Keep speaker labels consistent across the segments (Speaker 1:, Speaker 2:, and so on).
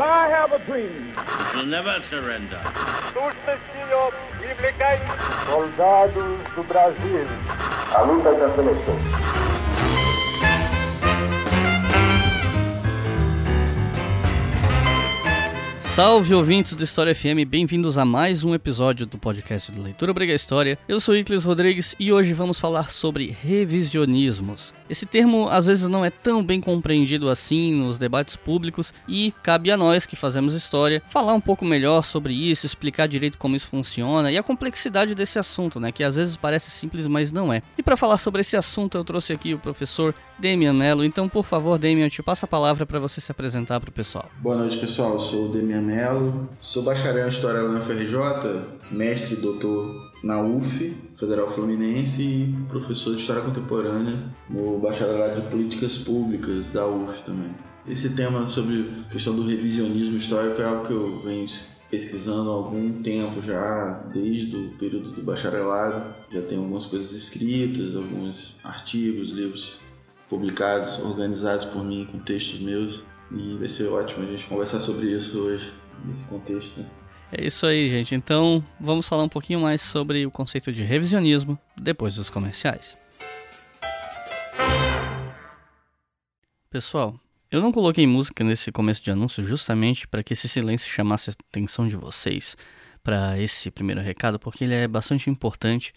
Speaker 1: I have a dream.
Speaker 2: We'll never surrender.
Speaker 1: Soldados do Brasil. A luta da seleção.
Speaker 3: Salve ouvintes do História FM, bem-vindos a mais um episódio do podcast do Leitura Briga História. Eu sou Iclis Rodrigues e hoje vamos falar sobre revisionismos. Esse termo às vezes não é tão bem compreendido assim nos debates públicos e cabe a nós que fazemos história falar um pouco melhor sobre isso, explicar direito como isso funciona e a complexidade desse assunto, né, que às vezes parece simples, mas não é. E para falar sobre esse assunto, eu trouxe aqui o professor Demian Mello. Então, por favor, Demian, eu te passo a palavra para você se apresentar para o pessoal.
Speaker 4: Boa noite, pessoal. Eu sou o Demian Sou bacharel em História na FRJ, mestre e doutor na UF, Federal Fluminense, e professor de História Contemporânea no Bacharelado de Políticas Públicas da UF também. Esse tema sobre a questão do revisionismo histórico é algo que eu venho pesquisando há algum tempo já, desde o período do bacharelado. Já tenho algumas coisas escritas, alguns artigos, livros publicados, organizados por mim com textos meus. E vai ser ótimo a gente conversar sobre isso hoje, nesse contexto.
Speaker 3: É isso aí, gente. Então, vamos falar um pouquinho mais sobre o conceito de revisionismo depois dos comerciais. Pessoal, eu não coloquei música nesse começo de anúncio justamente para que esse silêncio chamasse a atenção de vocês para esse primeiro recado, porque ele é bastante importante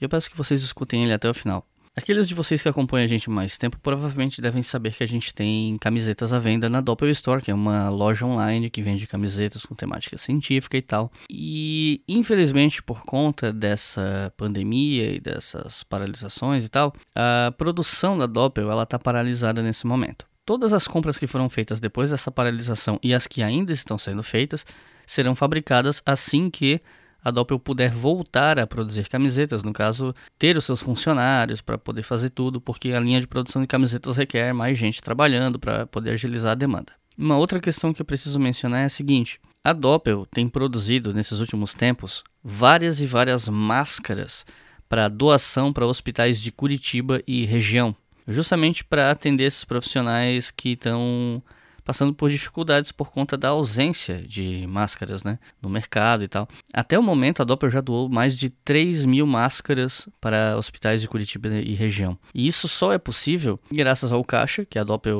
Speaker 3: e eu peço que vocês escutem ele até o final. Aqueles de vocês que acompanham a gente mais tempo provavelmente devem saber que a gente tem camisetas à venda na Doppel Store, que é uma loja online que vende camisetas com temática científica e tal. E infelizmente, por conta dessa pandemia e dessas paralisações e tal, a produção da Doppel ela está paralisada nesse momento. Todas as compras que foram feitas depois dessa paralisação e as que ainda estão sendo feitas serão fabricadas assim que a Doppel puder voltar a produzir camisetas, no caso, ter os seus funcionários para poder fazer tudo, porque a linha de produção de camisetas requer mais gente trabalhando para poder agilizar a demanda. Uma outra questão que eu preciso mencionar é a seguinte: a Doppel tem produzido nesses últimos tempos várias e várias máscaras para doação para hospitais de Curitiba e região, justamente para atender esses profissionais que estão passando por dificuldades por conta da ausência de máscaras né, no mercado e tal. Até o momento, a Doppler já doou mais de 3 mil máscaras para hospitais de Curitiba e região. E isso só é possível graças ao caixa que a Doppler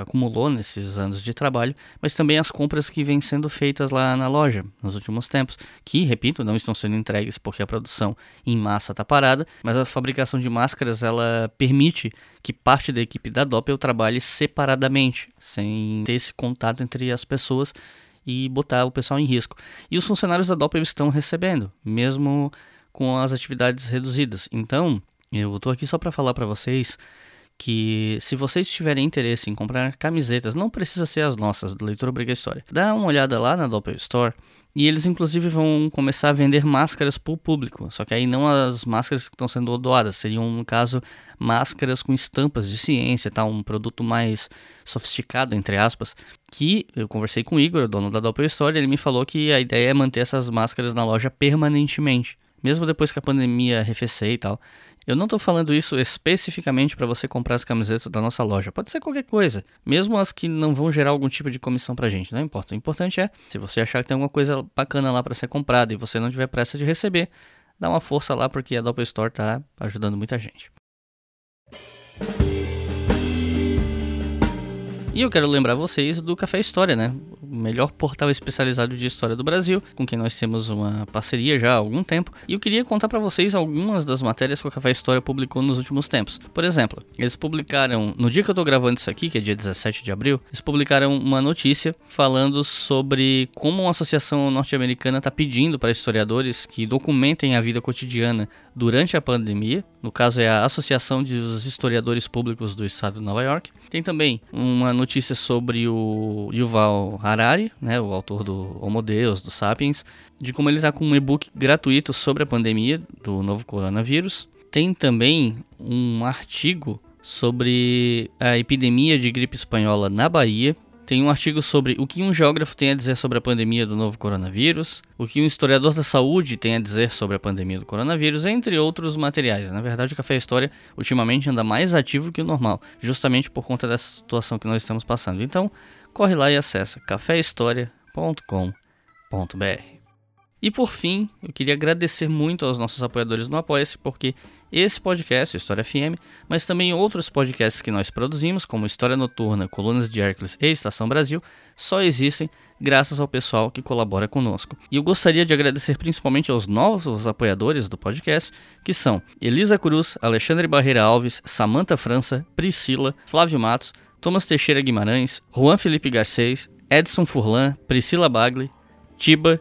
Speaker 3: acumulou nesses anos de trabalho, mas também as compras que vêm sendo feitas lá na loja nos últimos tempos, que, repito, não estão sendo entregues porque a produção em massa está parada, mas a fabricação de máscaras ela permite que parte da equipe da Doppel trabalhe separadamente, sem ter esse contato entre as pessoas e botar o pessoal em risco. E os funcionários da Doppel estão recebendo, mesmo com as atividades reduzidas. Então, eu estou aqui só para falar para vocês que se vocês tiverem interesse em comprar camisetas, não precisa ser as nossas do Leitura Briga História. Dá uma olhada lá na Doppel Store e eles inclusive vão começar a vender máscaras para o público, só que aí não as máscaras que estão sendo doadas, seriam no caso máscaras com estampas de ciência, tá? um produto mais sofisticado entre aspas, que eu conversei com o Igor, dono da Doppel Store, ele me falou que a ideia é manter essas máscaras na loja permanentemente mesmo depois que a pandemia arrefecer e tal. Eu não estou falando isso especificamente para você comprar as camisetas da nossa loja. Pode ser qualquer coisa, mesmo as que não vão gerar algum tipo de comissão para gente. Não importa. O importante é, se você achar que tem alguma coisa bacana lá para ser comprada e você não tiver pressa de receber, dá uma força lá porque a Doppel Store está ajudando muita gente. E eu quero lembrar vocês do Café História, né? Melhor portal especializado de história do Brasil, com quem nós temos uma parceria já há algum tempo. E eu queria contar para vocês algumas das matérias que o Café História publicou nos últimos tempos. Por exemplo, eles publicaram, no dia que eu tô gravando isso aqui, que é dia 17 de abril, eles publicaram uma notícia falando sobre como uma associação norte-americana está pedindo para historiadores que documentem a vida cotidiana durante a pandemia. No caso, é a Associação dos Historiadores Públicos do Estado de Nova York. Tem também uma notícia sobre o Yuval Harari, né, o autor do Homo Deus, do Sapiens, de como ele está com um e-book gratuito sobre a pandemia do novo coronavírus. Tem também um artigo sobre a epidemia de gripe espanhola na Bahia, tem um artigo sobre o que um geógrafo tem a dizer sobre a pandemia do novo coronavírus, o que um historiador da saúde tem a dizer sobre a pandemia do coronavírus, entre outros materiais. Na verdade, o Café História ultimamente anda mais ativo que o normal, justamente por conta dessa situação que nós estamos passando. Então, corre lá e acessa caféhistoria.com.br. E por fim, eu queria agradecer muito aos nossos apoiadores no Apoia-se, porque esse podcast, História FM, mas também outros podcasts que nós produzimos, como História Noturna, Colunas de Hércules e Estação Brasil, só existem graças ao pessoal que colabora conosco. E eu gostaria de agradecer principalmente aos novos apoiadores do podcast, que são Elisa Cruz, Alexandre Barreira Alves, Samantha França, Priscila, Flávio Matos, Thomas Teixeira Guimarães, Juan Felipe Garcês, Edson Furlan, Priscila Bagli, Tiba,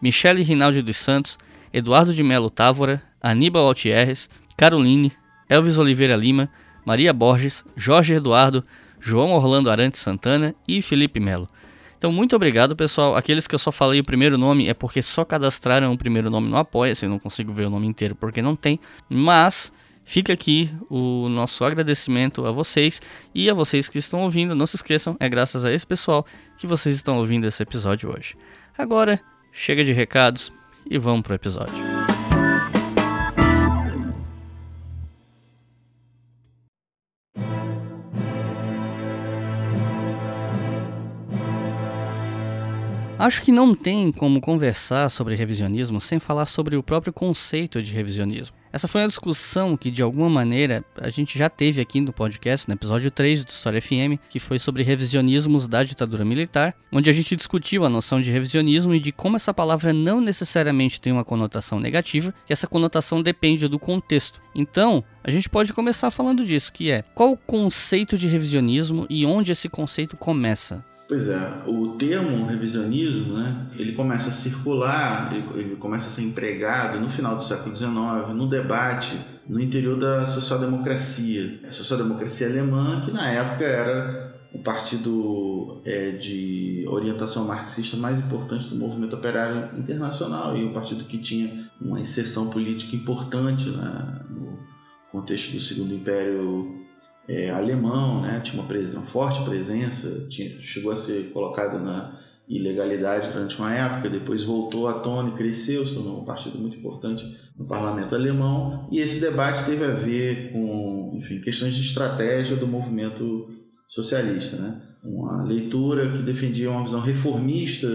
Speaker 3: Michele Rinaldi dos Santos, Eduardo de Melo Távora, Aníbal Altierres, Caroline, Elvis Oliveira Lima, Maria Borges, Jorge Eduardo, João Orlando Arantes Santana e Felipe Melo. Então, muito obrigado, pessoal. Aqueles que eu só falei o primeiro nome é porque só cadastraram o primeiro nome no Apoia-se. Eu não consigo ver o nome inteiro porque não tem. Mas fica aqui o nosso agradecimento a vocês e a vocês que estão ouvindo. Não se esqueçam, é graças a esse pessoal que vocês estão ouvindo esse episódio hoje. Agora, Chega de recados e vamos pro episódio. Acho que não tem como conversar sobre revisionismo sem falar sobre o próprio conceito de revisionismo. Essa foi uma discussão que, de alguma maneira, a gente já teve aqui no podcast, no episódio 3 do História FM, que foi sobre revisionismos da ditadura militar, onde a gente discutiu a noção de revisionismo e de como essa palavra não necessariamente tem uma conotação negativa, que essa conotação depende do contexto. Então, a gente pode começar falando disso, que é qual o conceito de revisionismo e onde esse conceito começa?
Speaker 4: Pois é, o termo revisionismo, né, ele começa a circular, ele, começa a ser empregado no final do século XIX, no debate no interior da social-democracia. A social-democracia alemã, que na época era o partido é, de orientação marxista mais importante do movimento operário internacional e um partido que tinha uma inserção política importante né, no contexto do Segundo Império é, alemão, né? tinha uma, uma forte presença, tinha, chegou a ser colocado na ilegalidade durante uma época, depois voltou à tona e cresceu, se tornou um partido muito importante no parlamento alemão, e esse debate teve a ver com enfim, questões de estratégia do movimento socialista. Né? Uma leitura que defendia uma visão reformista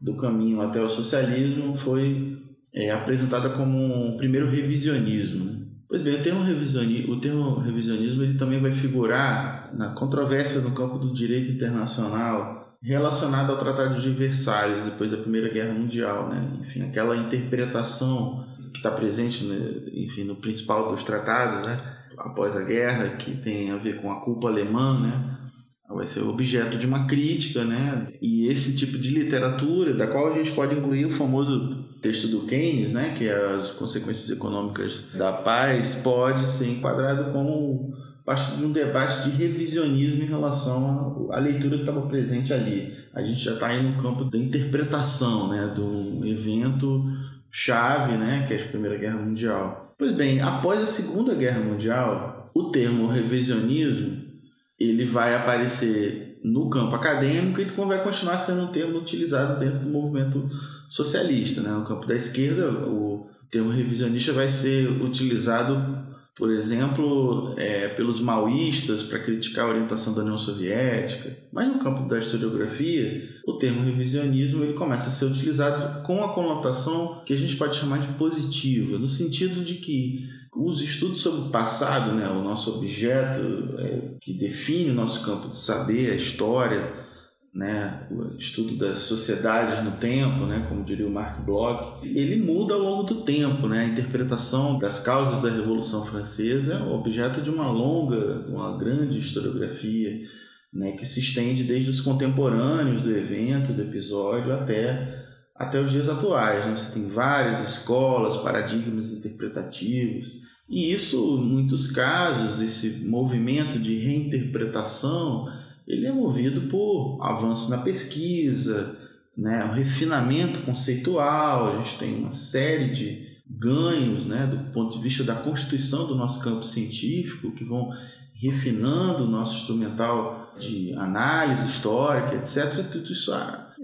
Speaker 4: do caminho até o socialismo foi é, apresentada como um primeiro revisionismo. Né? Pois bem, o termo, revisionismo, o termo revisionismo ele também vai figurar na controvérsia no campo do direito internacional relacionado ao Tratado de Versalhes depois da Primeira Guerra Mundial, né? Enfim, aquela interpretação que está presente, né? enfim, no principal dos tratados, né? Após a guerra, que tem a ver com a culpa alemã, né? vai ser objeto de uma crítica, né? E esse tipo de literatura, da qual a gente pode incluir o famoso texto do Keynes, né, que é as consequências econômicas da paz, pode ser enquadrado como parte de um debate de revisionismo em relação à leitura que estava presente ali. A gente já está aí no campo da interpretação, né, do evento chave, né, que é a Primeira Guerra Mundial. Pois bem, após a Segunda Guerra Mundial, o termo revisionismo ele vai aparecer no campo acadêmico e como vai continuar sendo um termo utilizado dentro do movimento socialista. Né? No campo da esquerda, o termo revisionista vai ser utilizado, por exemplo, é, pelos maoístas para criticar a orientação da União Soviética. Mas no campo da historiografia, o termo revisionismo ele começa a ser utilizado com a conotação que a gente pode chamar de positiva, no sentido de que os estudos sobre o passado, né, o nosso objeto é, que define o nosso campo de saber, a história, né, o estudo das sociedades no tempo, né, como diria o Marc Bloch, ele muda ao longo do tempo. Né, a interpretação das causas da Revolução Francesa é objeto de uma longa, uma grande historiografia né, que se estende desde os contemporâneos do evento, do episódio, até até os dias atuais. Né? Você tem várias escolas, paradigmas interpretativos, e isso, em muitos casos, esse movimento de reinterpretação, ele é movido por avanço na pesquisa, né? um refinamento conceitual, a gente tem uma série de ganhos né? do ponto de vista da constituição do nosso campo científico que vão refinando o nosso instrumental de análise histórica, etc. Tudo isso,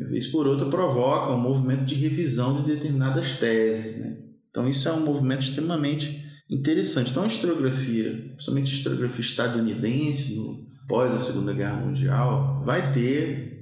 Speaker 4: vez por outra, provoca um movimento de revisão de determinadas teses. Né? Então, isso é um movimento extremamente interessante. Então, a historiografia, principalmente a historiografia estadunidense, no, pós a Segunda Guerra Mundial, vai ter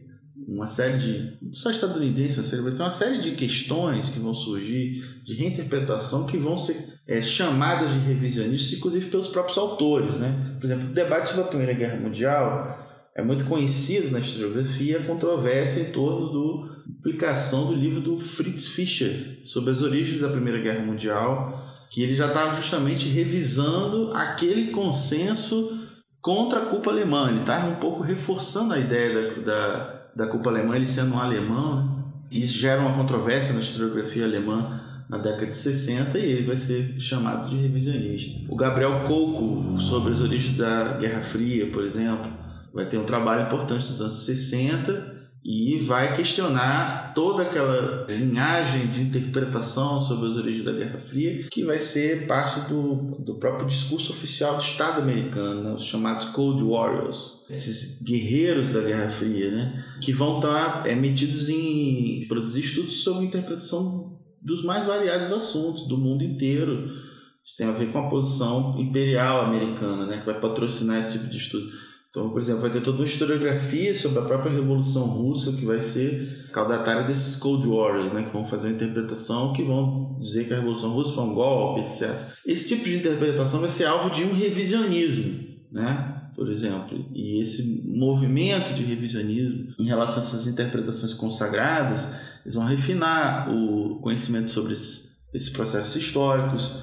Speaker 4: uma série de. não só estadunidense, vai ter uma série de questões que vão surgir, de reinterpretação, que vão ser é, chamadas de revisionistas, inclusive pelos próprios autores. Né? Por exemplo, o debate sobre a Primeira Guerra Mundial é muito conhecido na historiografia a controvérsia em torno da publicação do livro do Fritz Fischer sobre as origens da Primeira Guerra Mundial, que ele já estava justamente revisando aquele consenso contra a culpa alemã. Ele estava um pouco reforçando a ideia da, da, da culpa alemã, ele sendo um alemão. Né? Isso gera uma controvérsia na historiografia alemã na década de 60 e ele vai ser chamado de revisionista. O Gabriel Coco, sobre as origens da Guerra Fria, por exemplo, vai ter um trabalho importante nos anos 60 e vai questionar toda aquela linhagem de interpretação sobre as origens da Guerra Fria, que vai ser parte do, do próprio discurso oficial do Estado americano, né? os chamados Cold Warriors, esses guerreiros da Guerra Fria, né? que vão estar é, metidos em produzir estudos sobre interpretação dos mais variados assuntos do mundo inteiro. Isso tem a ver com a posição imperial americana, né? que vai patrocinar esse tipo de estudo. Então, por exemplo, vai ter toda uma historiografia sobre a própria Revolução Russa, que vai ser caudatária desses Cold Warriors, né, que vão fazer uma interpretação que vão dizer que a Revolução Russa foi um golpe, etc. Esse tipo de interpretação vai ser alvo de um revisionismo, né? por exemplo. E esse movimento de revisionismo em relação a essas interpretações consagradas, eles vão refinar o conhecimento sobre esses processos históricos.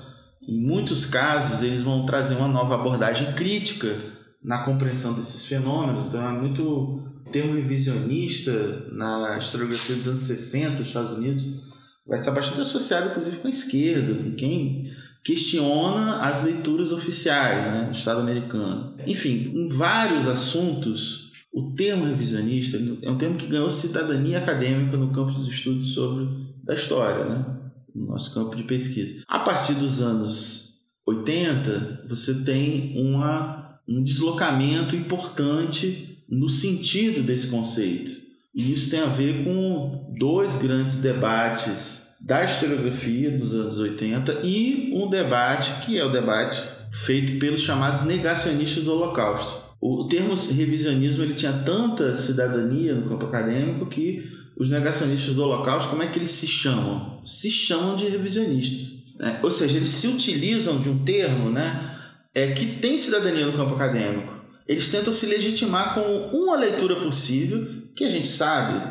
Speaker 4: Em muitos casos, eles vão trazer uma nova abordagem crítica na compreensão desses fenômenos. Então, é muito termo revisionista na historiografia dos anos 60 dos Estados Unidos vai estar bastante associado, inclusive, com a esquerda, com quem questiona as leituras oficiais né, do Estado americano. Enfim, em vários assuntos, o termo revisionista é um termo que ganhou cidadania acadêmica no campo dos estudos sobre da história, né, no nosso campo de pesquisa. A partir dos anos 80, você tem uma um deslocamento importante no sentido desse conceito. E isso tem a ver com dois grandes debates da historiografia dos anos 80 e um debate que é o debate feito pelos chamados negacionistas do Holocausto. O termo revisionismo ele tinha tanta cidadania no campo acadêmico que os negacionistas do Holocausto, como é que eles se chamam? Se chamam de revisionistas. Né? Ou seja, eles se utilizam de um termo né, é, que tem cidadania no campo acadêmico, eles tentam se legitimar com uma leitura possível, que a gente sabe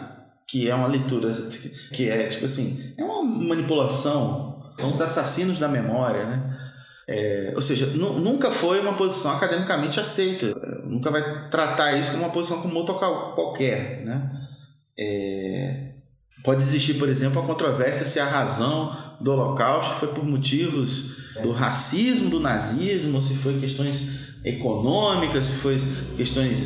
Speaker 4: que é uma leitura que é tipo assim, é uma manipulação, são os assassinos da memória, né? É, ou seja, nunca foi uma posição academicamente aceita, nunca vai tratar isso como uma posição como outra qualquer, né? É, pode existir, por exemplo, a controvérsia se a razão do Holocausto foi por motivos do racismo, do nazismo, se foi questões econômicas, se foi questões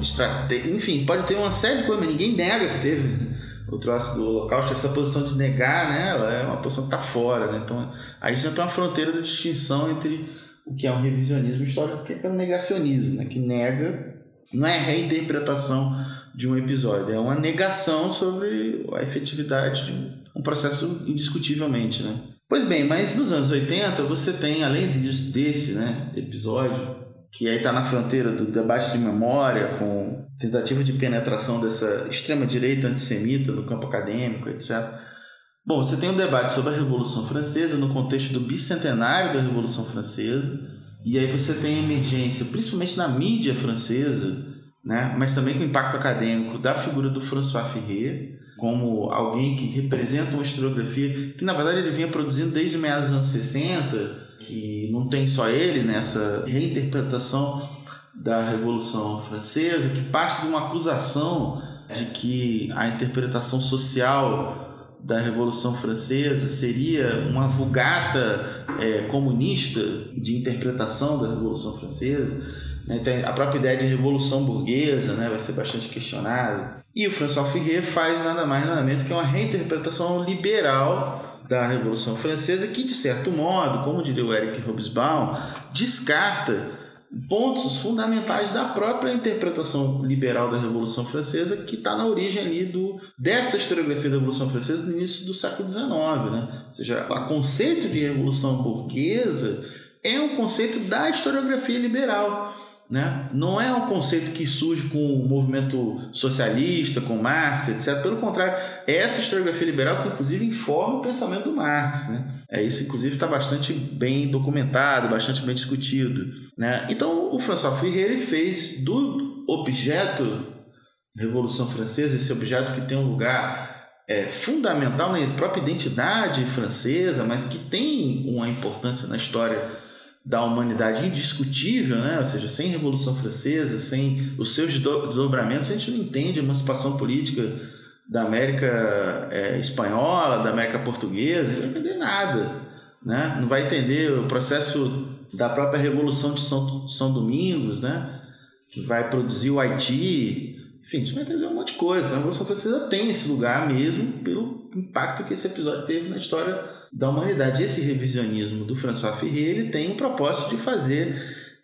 Speaker 4: estratégicas, enfim, pode ter uma série de coisas, mas ninguém nega que teve o troço do holocausto, essa posição de negar, né, ela é uma posição que está fora, né, então aí já tem uma fronteira de distinção entre o que é um revisionismo histórico e o que é um negacionismo, né, que nega, não é reinterpretação de um episódio, é uma negação sobre a efetividade de um processo indiscutivelmente, né. Pois bem, mas nos anos 80 você tem, além desse né, episódio, que aí está na fronteira do debate de memória, com tentativa de penetração dessa extrema-direita antissemita no campo acadêmico, etc. Bom, você tem um debate sobre a Revolução Francesa no contexto do bicentenário da Revolução Francesa, e aí você tem a emergência, principalmente na mídia francesa, né, mas também com impacto acadêmico, da figura do François Ferrer, como alguém que representa uma historiografia que na verdade ele vinha produzindo desde meados dos anos 60, que não tem só ele nessa reinterpretação da Revolução Francesa, que parte de uma acusação de que a interpretação social da Revolução Francesa seria uma vulgata é, comunista de interpretação da Revolução Francesa. Né? A própria ideia de revolução burguesa né? vai ser bastante questionada. E o François Ferrer faz nada mais nada menos que uma reinterpretação liberal da Revolução Francesa que, de certo modo, como diria o Eric Hobsbawm, descarta pontos fundamentais da própria interpretação liberal da Revolução Francesa, que está na origem ali do, dessa historiografia da Revolução Francesa no início do século XIX. Né? Ou seja, o conceito de revolução burguesa é um conceito da historiografia liberal. Né? Não é um conceito que surge com o movimento socialista, com Marx, etc. Pelo contrário, é essa historiografia liberal que, inclusive, informa o pensamento do Marx. Né? É isso, inclusive, está bastante bem documentado, bastante bem discutido. Né? Então, o François Ferreira fez do objeto Revolução Francesa, esse objeto que tem um lugar é, fundamental na própria identidade francesa, mas que tem uma importância na história da humanidade indiscutível, né? ou seja, sem Revolução Francesa, sem os seus desdobramentos, a gente não entende a emancipação política da América é, Espanhola, da América Portuguesa, não vai entender nada. Né? Não vai entender o processo da própria Revolução de São, São Domingos, né? que vai produzir o Haiti. Enfim, gente vai entender um monte de coisa. A Revolução Francesa tem esse lugar mesmo pelo impacto que esse episódio teve na história da humanidade. Esse revisionismo do François Ferreira ele tem o propósito de fazer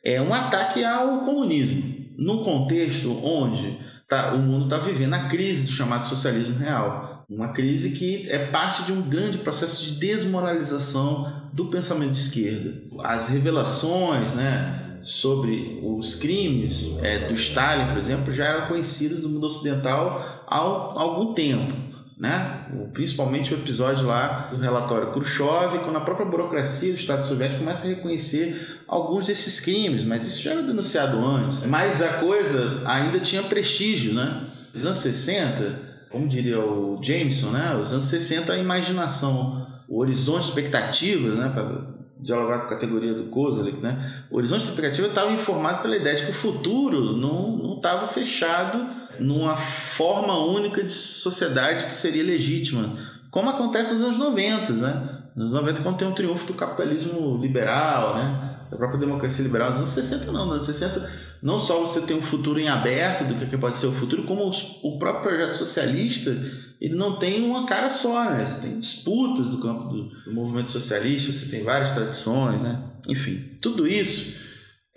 Speaker 4: é, um ataque ao comunismo, num contexto onde tá, o mundo está vivendo a crise do chamado socialismo real. Uma crise que é parte de um grande processo de desmoralização do pensamento de esquerda. As revelações né, sobre os crimes é, do Stalin, por exemplo, já eram conhecidas no mundo ocidental há algum tempo né? principalmente o episódio lá do relatório Khrushchev, quando a própria burocracia do Estado Soviético começa a reconhecer alguns desses crimes, mas isso já era denunciado antes. Mas a coisa ainda tinha prestígio, né? Nos anos 60, como diria o Jameson, né? Os anos 60 a imaginação, o horizonte de expectativas, né? Para dialogar com a categoria do Kozalik, né? O horizonte de expectativa estava informado pela ideia de que o futuro não estava fechado numa forma única de sociedade que seria legítima, como acontece nos anos 90, né? Nos 90, quando tem um triunfo do capitalismo liberal, né? Da própria democracia liberal. Nos anos 60, não. Nos anos 60, não só você tem um futuro em aberto do que pode ser o futuro, como o próprio projeto socialista ele não tem uma cara só, né? Você tem disputas do campo do, do movimento socialista, você tem várias tradições, né? Enfim, tudo isso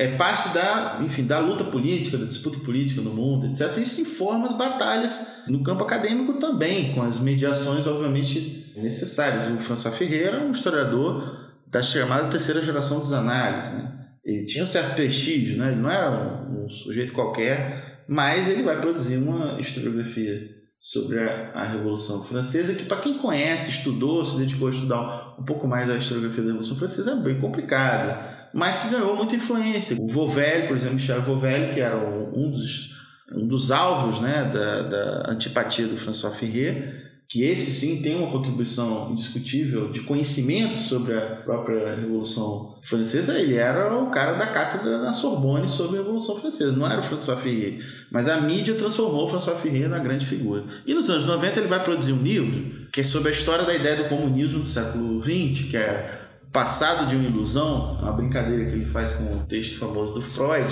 Speaker 4: é parte da, enfim, da luta política, da disputa política no mundo, etc. Isso informa as batalhas no campo acadêmico também, com as mediações, obviamente, necessárias. O François Ferreira é um historiador da chamada terceira geração dos análises. Né? Ele tinha um certo prestígio, né? ele não era um, sujeito qualquer, mas ele vai produzir uma historiografia sobre a, a Revolução Francesa, que para quem conhece, estudou, se dedicou a estudar um pouco mais da historiografia da Revolução Francesa, é bem complicada mas que ganhou muita influência. O Vovelli, por exemplo, Michel Vovelli, que era um dos, um dos alvos né, da, da antipatia do François Ferrer, que esse sim tem uma contribuição indiscutível de conhecimento sobre a própria Revolução Francesa, ele era o cara da cátedra na Sorbonne sobre a Revolução Francesa, não era o François Ferrer, mas a mídia transformou o François Ferrer na grande figura. E nos anos 90 ele vai produzir um livro que é sobre a história da ideia do comunismo do século XX, que é Passado de uma Ilusão, uma brincadeira que ele faz com o texto famoso do Freud,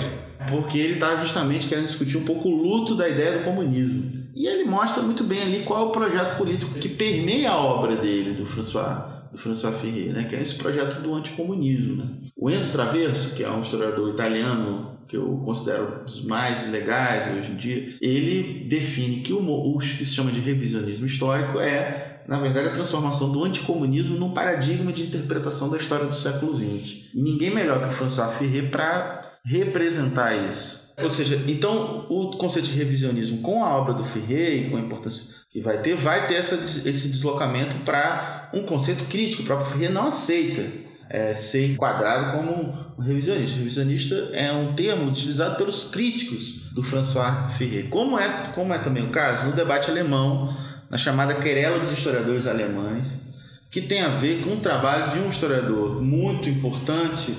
Speaker 4: porque ele está justamente querendo discutir um pouco o luto da ideia do comunismo. E ele mostra muito bem ali qual é o projeto político que permeia a obra dele, do François, do François Ferrer, né? que é esse projeto do anticomunismo. Né? O Enzo Traverso, que é um historiador italiano que eu considero dos mais legais hoje em dia, ele define que o, o que se chama de revisionismo histórico é na verdade, a transformação do anticomunismo num paradigma de interpretação da história do século XX. E ninguém melhor que o François Ferrer para representar isso. Ou seja, então o conceito de revisionismo com a obra do Ferrer e com a importância que vai ter, vai ter essa, esse deslocamento para um conceito crítico. O próprio Ferrer não aceita é, ser enquadrado como um revisionista. Revisionista é um termo utilizado pelos críticos do François Ferrer, como é, como é também o caso no debate alemão na chamada Querela dos Historiadores Alemães, que tem a ver com o trabalho de um historiador muito importante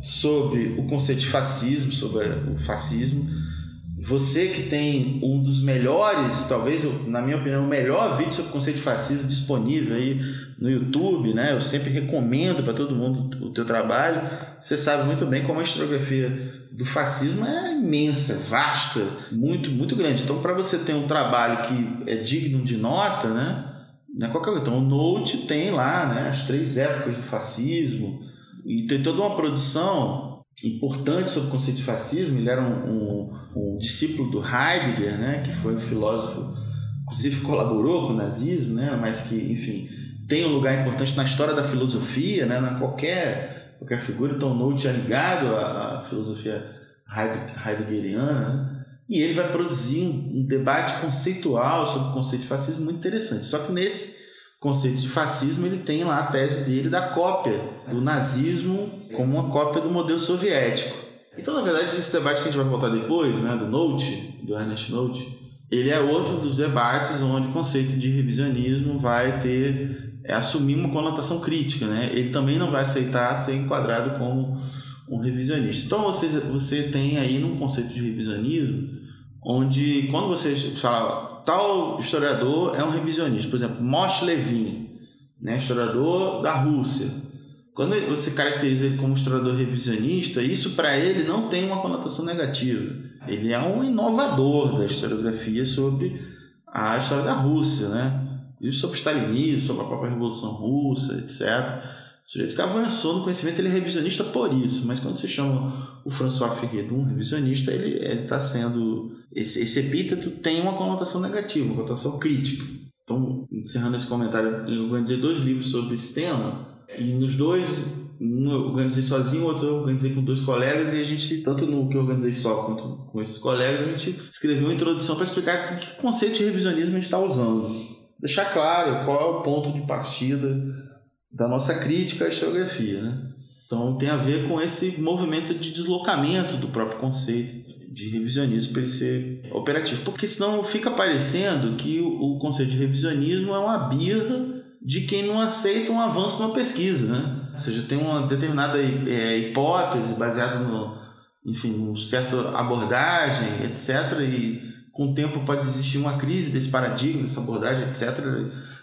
Speaker 4: sobre o conceito de fascismo, sobre o fascismo. Você que tem um dos melhores, talvez, na minha opinião, o melhor vídeo sobre o conceito de fascismo disponível aí no YouTube, né? Eu sempre recomendo para todo mundo o teu trabalho. Você sabe muito bem como a historiografia do fascismo é imensa, vasta, muito, muito grande. Então, para você ter um trabalho que é digno de nota, né? Não é qualquer coisa. Então, o Note tem lá né, as três épocas do fascismo e tem toda uma produção importante sobre o conceito de fascismo. Ele era um, um, um discípulo do Heidegger, né, que foi um filósofo, inclusive colaborou com o nazismo, né, mas que, enfim, tem um lugar importante na história da filosofia, né, na qualquer, qualquer figura. Então, Nolte é ligado à, à filosofia heideggeriana. Né, e ele vai produzir um, um debate conceitual sobre o conceito de fascismo muito interessante. Só que nesse conceito de fascismo, ele tem lá a tese dele da cópia do nazismo como uma cópia do modelo soviético. Então, na verdade, esse debate que a gente vai voltar depois, né, do Note, do Ernest Note, ele é outro dos debates onde o conceito de revisionismo vai ter é, assumir uma conotação crítica, né? Ele também não vai aceitar ser enquadrado como um revisionista. Então você você tem aí num conceito de revisionismo onde quando você fala tal historiador é um revisionista. Por exemplo, Moshe Levin, né, historiador da Rússia. Quando você caracteriza ele como historiador revisionista, isso para ele não tem uma conotação negativa. Ele é um inovador da historiografia sobre a história da Rússia, né? E sobre o stalinismo, sobre a própria Revolução Russa, etc. O sujeito que avançou no conhecimento, ele é revisionista por isso. Mas quando você chama o François Ferreira de um revisionista, ele está sendo esse, esse epíteto tem uma conotação negativa, uma conotação crítica. Então, encerrando esse comentário, eu organizei dois livros sobre esse tema, e nos dois, um eu organizei sozinho, outro eu organizei com dois colegas, e a gente, tanto no que eu organizei só quanto com esses colegas, a gente escreveu uma introdução para explicar que conceito de revisionismo a gente está usando. Deixar claro qual é o ponto de partida da nossa crítica à historiografia. Né? Então, tem a ver com esse movimento de deslocamento do próprio conceito de revisionismo para ele ser operativo. Porque senão fica parecendo que o, conceito de revisionismo é uma birra de quem não aceita um avanço numa pesquisa, né? Ou seja, tem uma determinada é, hipótese baseada no, enfim, uma certa abordagem, etc. E com o tempo pode existir uma crise desse paradigma, dessa abordagem, etc.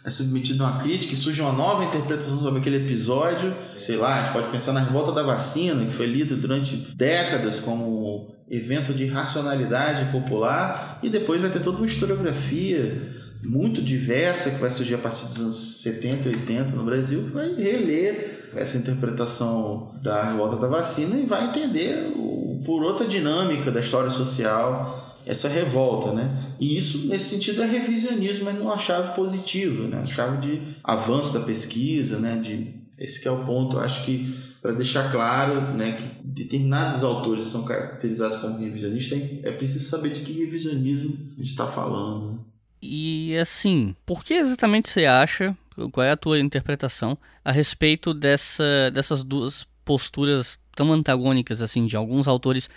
Speaker 4: É submetido a uma crítica e surge uma nova interpretação sobre aquele episódio. Sei lá, a gente pode pensar na revolta da vacina, que foi lida durante décadas como evento de racionalidade popular, e depois vai ter toda uma historiografia muito diversa que vai surgir a partir dos anos 70 e 80 no Brasil, que vai reler essa interpretação da revolta da vacina e vai entender o, por outra dinâmica da história social essa revolta, né? E isso, nesse sentido, é revisionismo, mas numa chave positiva, né? Chave de avanço da pesquisa, né? De, esse é o ponto, acho que para deixar claro né, que determinados autores são caracterizados como revisionistas, é preciso saber de que revisionismo a gente está falando.
Speaker 3: E assim, por que exatamente você acha, qual é a tua interpretação a respeito dessa, dessas duas posturas tão antagônicas assim de alguns autores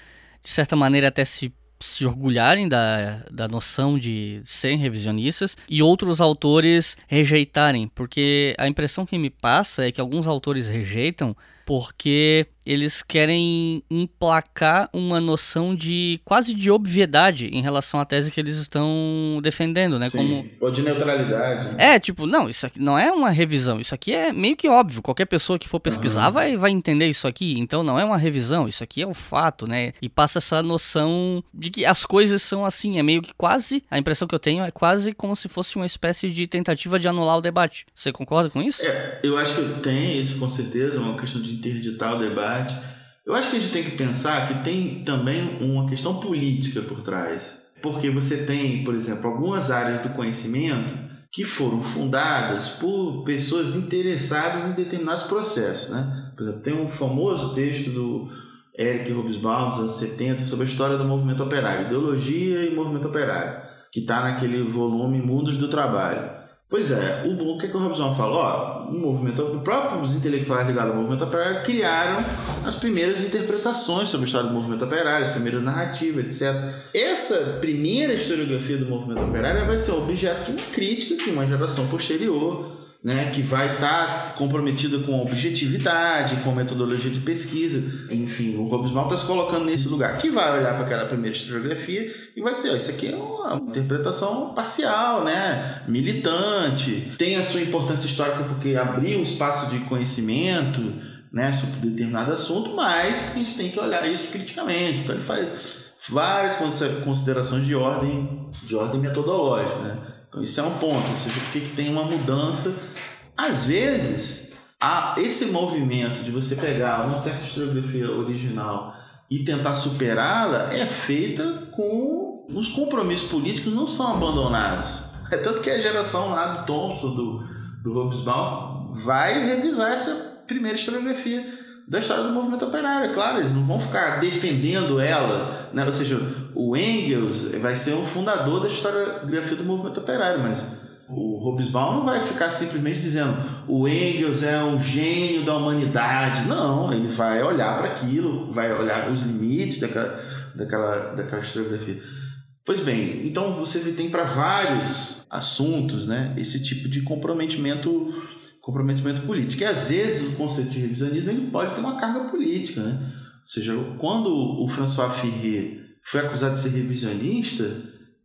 Speaker 3: de certa maneira até se se orgulharem da, da noção de serem revisionistas e outros autores rejeitarem, porque a impressão que me passa é que alguns autores rejeitam porque eles querem emplacar uma noção de quase de obviedade em relação à tese que eles estão defendendo, né?
Speaker 4: Sim,
Speaker 3: Como
Speaker 4: ou de neutralidade.
Speaker 3: É, tipo, não, isso aqui não é uma revisão, isso aqui é meio que óbvio, qualquer pessoa que for pesquisar uhum. vai, vai entender isso aqui, então não é uma revisão, isso aqui é o fato, né? E passa essa noção de que as coisas são assim, é meio que quase, a impressão que eu tenho é quase como se fosse uma espécie de tentativa de anular o debate. Você concorda com isso?
Speaker 4: É, eu acho que tem isso com certeza, é uma questão de interditar o debate. Eu acho que a gente tem que pensar que tem também uma questão política por trás. Porque você tem, por exemplo, algumas áreas do conhecimento que foram fundadas por pessoas interessadas em determinados processos. Né? Por exemplo, tem um famoso texto do Eric Hobsbawm, dos anos 70, sobre a história do movimento operário, ideologia e movimento operário, que está naquele volume Mundos do Trabalho. Pois é, o, o que, é que o Robson falou? Ó, o movimento, os próprios intelectuais ligados ao movimento operário criaram as primeiras interpretações sobre a história do movimento operário, as primeiras narrativas, etc. Essa primeira historiografia do movimento operário vai ser objeto de uma crítica de uma geração posterior né, que vai estar tá comprometida com objetividade, com metodologia de pesquisa. Enfim, o Robesmal está se colocando nesse lugar, que vai olhar para aquela primeira historiografia e vai dizer: ó, isso aqui é uma interpretação parcial, né, militante, tem a sua importância histórica porque abriu um espaço de conhecimento né, sobre determinado assunto, mas a gente tem que olhar isso criticamente. Então ele faz várias considerações de ordem, de ordem metodológica, né? Então isso é um ponto, ou seja, porque que tem uma mudança, às vezes, a, esse movimento de você pegar uma certa historiografia original e tentar superá-la é feita com os compromissos políticos não são abandonados. É tanto que a geração lá do Thompson, do, do Hobsbawm, vai revisar essa primeira historiografia da história do movimento operário. É claro, eles não vão ficar defendendo ela, né? ou seja, o Engels vai ser um fundador da historiografia do movimento operário, mas o Hobsbawm não vai ficar simplesmente dizendo o Engels é um gênio da humanidade. Não, ele vai olhar para aquilo, vai olhar os limites daquela, daquela, daquela historiografia. Pois bem, então você tem para vários assuntos né, esse tipo de comprometimento comprometimento político. E às vezes o conceito de revisionismo ele pode ter uma carga política. Né? Ou seja, quando o François Ferrier foi acusado de ser revisionista,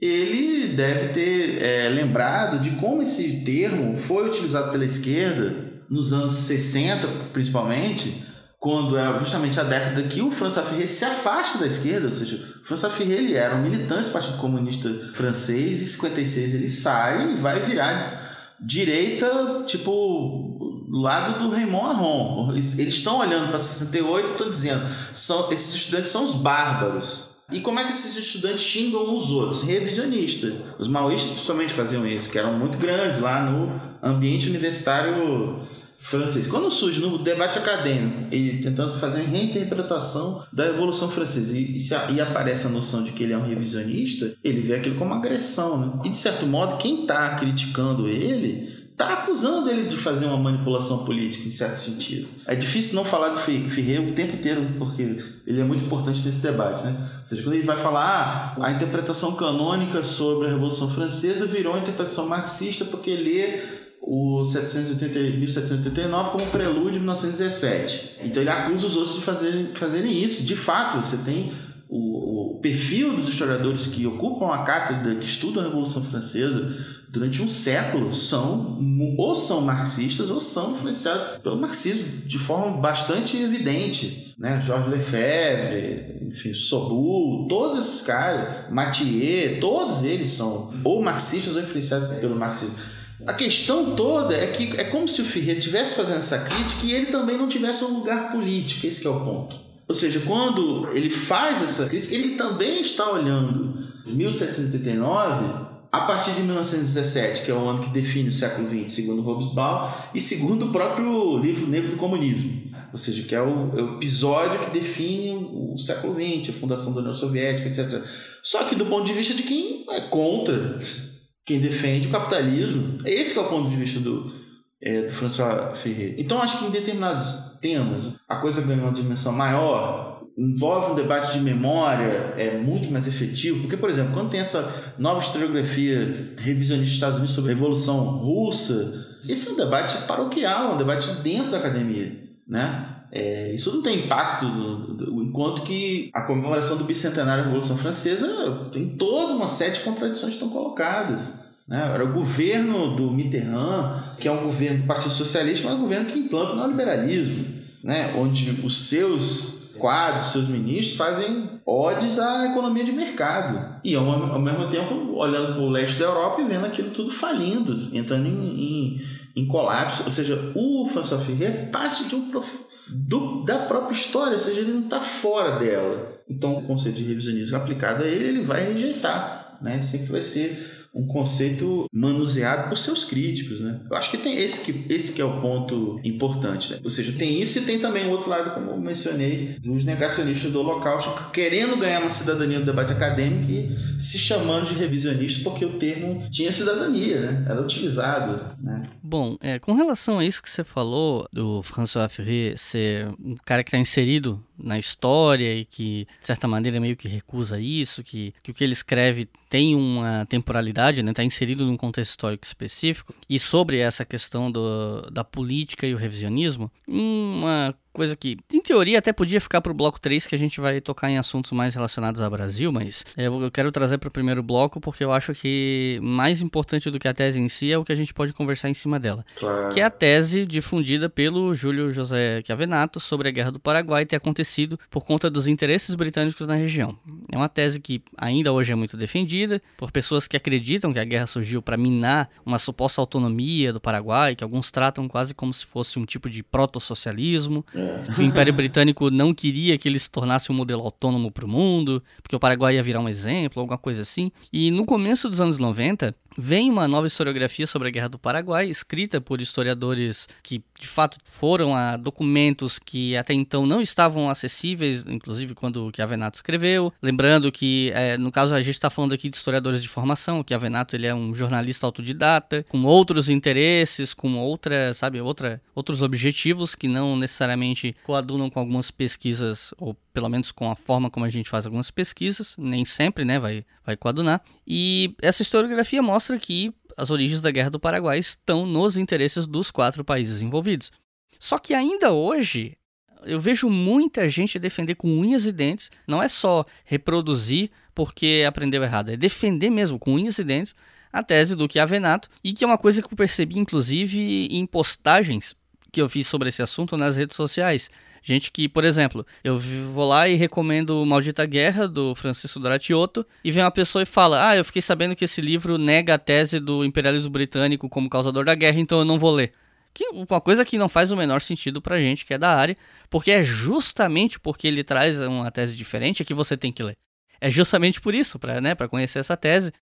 Speaker 4: ele deve ter é, lembrado de como esse termo foi utilizado pela esquerda nos anos 60, principalmente, quando é justamente a década que o François Ferrier se afasta da esquerda, ou seja, o François Ferrier ele era um militante do Partido Comunista Francês, e em 56 ele sai e vai virar direita, tipo, lado do Raymond Aron. Eles estão olhando para 68 e estão dizendo, são, esses estudantes são os bárbaros. E como é que esses estudantes xingam os outros? Revisionista. Os maoístas principalmente faziam isso, que eram muito grandes lá no ambiente universitário francês. Quando surge no debate acadêmico, ele tentando fazer uma reinterpretação da Revolução Francesa e, e, e, aparece a noção de que ele é um revisionista, ele vê aquilo como agressão. Né? E de certo modo, quem está criticando ele está acusando ele de fazer uma manipulação política, em certo sentido. É difícil não falar do Ferreira o tempo inteiro, porque ele é muito importante nesse debate. Né? Ou seja, quando ele vai falar ah, a interpretação canônica sobre a Revolução Francesa virou uma interpretação marxista porque lê o 780, 1789 como prelúdio de 1917. Então ele acusa os outros de fazerem, fazerem isso. De fato, você tem o, o perfil dos historiadores que ocupam a cátedra, que estudam a Revolução Francesa durante um século, são ou são marxistas ou são influenciados pelo marxismo de forma bastante evidente. Né? Georges Lefebvre, enfim, Sobu, todos esses caras, Mathieu, todos eles são ou marxistas ou influenciados pelo marxismo. A questão toda é que é como se o Ferreira estivesse fazendo essa crítica e ele também não tivesse um lugar político, esse é o ponto. Ou seja, quando ele faz essa crítica, ele também está olhando 1789 a partir de 1917, que é o ano que define o século XX, segundo Hobsbawm, e segundo o próprio livro Negro do Comunismo. Ou seja, que é o, é o episódio que define o século XX, a fundação da União Soviética, etc. Só que do ponto de vista de quem é contra quem defende o capitalismo. Esse é o ponto de vista do, é, do François Ferreira. Então, acho que em determinados temas, a coisa ganha uma dimensão maior, envolve um debate de memória, é muito mais efetivo. Porque, por exemplo, quando tem essa nova historiografia revisionista dos Estados Unidos sobre a Revolução Russa, esse é um debate paroquial, um debate dentro da academia, né? É, isso não tem impacto, enquanto que a comemoração do bicentenário da Revolução Francesa tem toda uma série de contradições que estão colocadas. Né? Era o governo do Mitterrand, que é um governo do Partido Socialista, mas é um governo que implanta o neoliberalismo, né? onde os seus quadros, seus ministros fazem odes à economia de mercado. E ao, ao mesmo tempo olhando para o leste da Europa e vendo aquilo tudo falindo, entrando em, em, em colapso. Ou seja, o François Ferrer parte de um do, da própria história, ou seja, ele não está fora dela. Então, o conceito de revisionismo aplicado a ele, ele vai rejeitar, né? Sempre vai ser um conceito manuseado por seus críticos, né? Eu acho que tem esse que, esse que é o ponto importante, né? Ou seja, tem isso e tem também o outro lado, como eu mencionei, dos negacionistas do Holocausto querendo ganhar uma cidadania no debate acadêmico e se chamando de revisionista porque o termo tinha cidadania, né? Era utilizado, né?
Speaker 3: Bom, é, com relação a isso que você falou do François Ferrier ser um cara que está inserido na história e que, de certa maneira, meio que recusa isso, que, que o que ele escreve tem uma temporalidade, está né, tá inserido num contexto histórico específico, e sobre essa questão do, da política e o revisionismo, uma coisa que, em teoria, até podia ficar pro bloco 3, que a gente vai tocar em assuntos mais relacionados ao Brasil, mas eu quero trazer para o primeiro bloco porque eu acho que mais importante do que a tese em si é o que a gente pode conversar em cima dela.
Speaker 4: Claro.
Speaker 3: Que é a tese difundida pelo Júlio José Chiavenato sobre a Guerra do Paraguai ter acontecido por conta dos interesses britânicos na região. É uma tese que ainda hoje é muito defendida por pessoas que acreditam que a guerra surgiu para minar uma suposta autonomia do Paraguai, que alguns tratam quase como se fosse um tipo de proto-socialismo. É. O Império Britânico não queria que ele se tornasse um modelo autônomo para o mundo, porque o Paraguai ia virar um exemplo, alguma coisa assim. E no começo dos anos 90, vem uma nova historiografia sobre a Guerra do Paraguai, escrita por historiadores que de fato foram a documentos que até então não estavam acessíveis, inclusive quando o Chiavenato escreveu. Lembrando que, é, no caso, a gente está falando aqui de historiadores de formação, o Chiavenato ele é um jornalista autodidata, com outros interesses, com outra, sabe, outra, outros objetivos que não necessariamente coadunam com algumas pesquisas ou pelo menos com a forma como a gente faz algumas pesquisas, nem sempre, né, vai, vai coadunar. E essa historiografia mostra que as origens da Guerra do Paraguai estão nos interesses dos quatro países envolvidos. Só que ainda hoje, eu vejo muita gente defender com unhas e dentes, não é só reproduzir porque aprendeu errado, é defender mesmo com unhas e dentes a tese do Chiavenato, e que é uma coisa que eu percebi inclusive em postagens que eu fiz sobre esse assunto nas redes sociais. Gente que, por exemplo, eu vou lá e recomendo Maldita Guerra, do Francisco Doratioto, e vem uma pessoa e fala: Ah, eu fiquei sabendo que esse livro nega a tese do imperialismo britânico como causador da guerra, então eu não vou ler. Que, uma coisa que não faz o menor sentido pra gente que é da área, porque é justamente porque ele traz uma tese diferente que você tem que ler. É justamente por isso, para né, pra conhecer essa tese.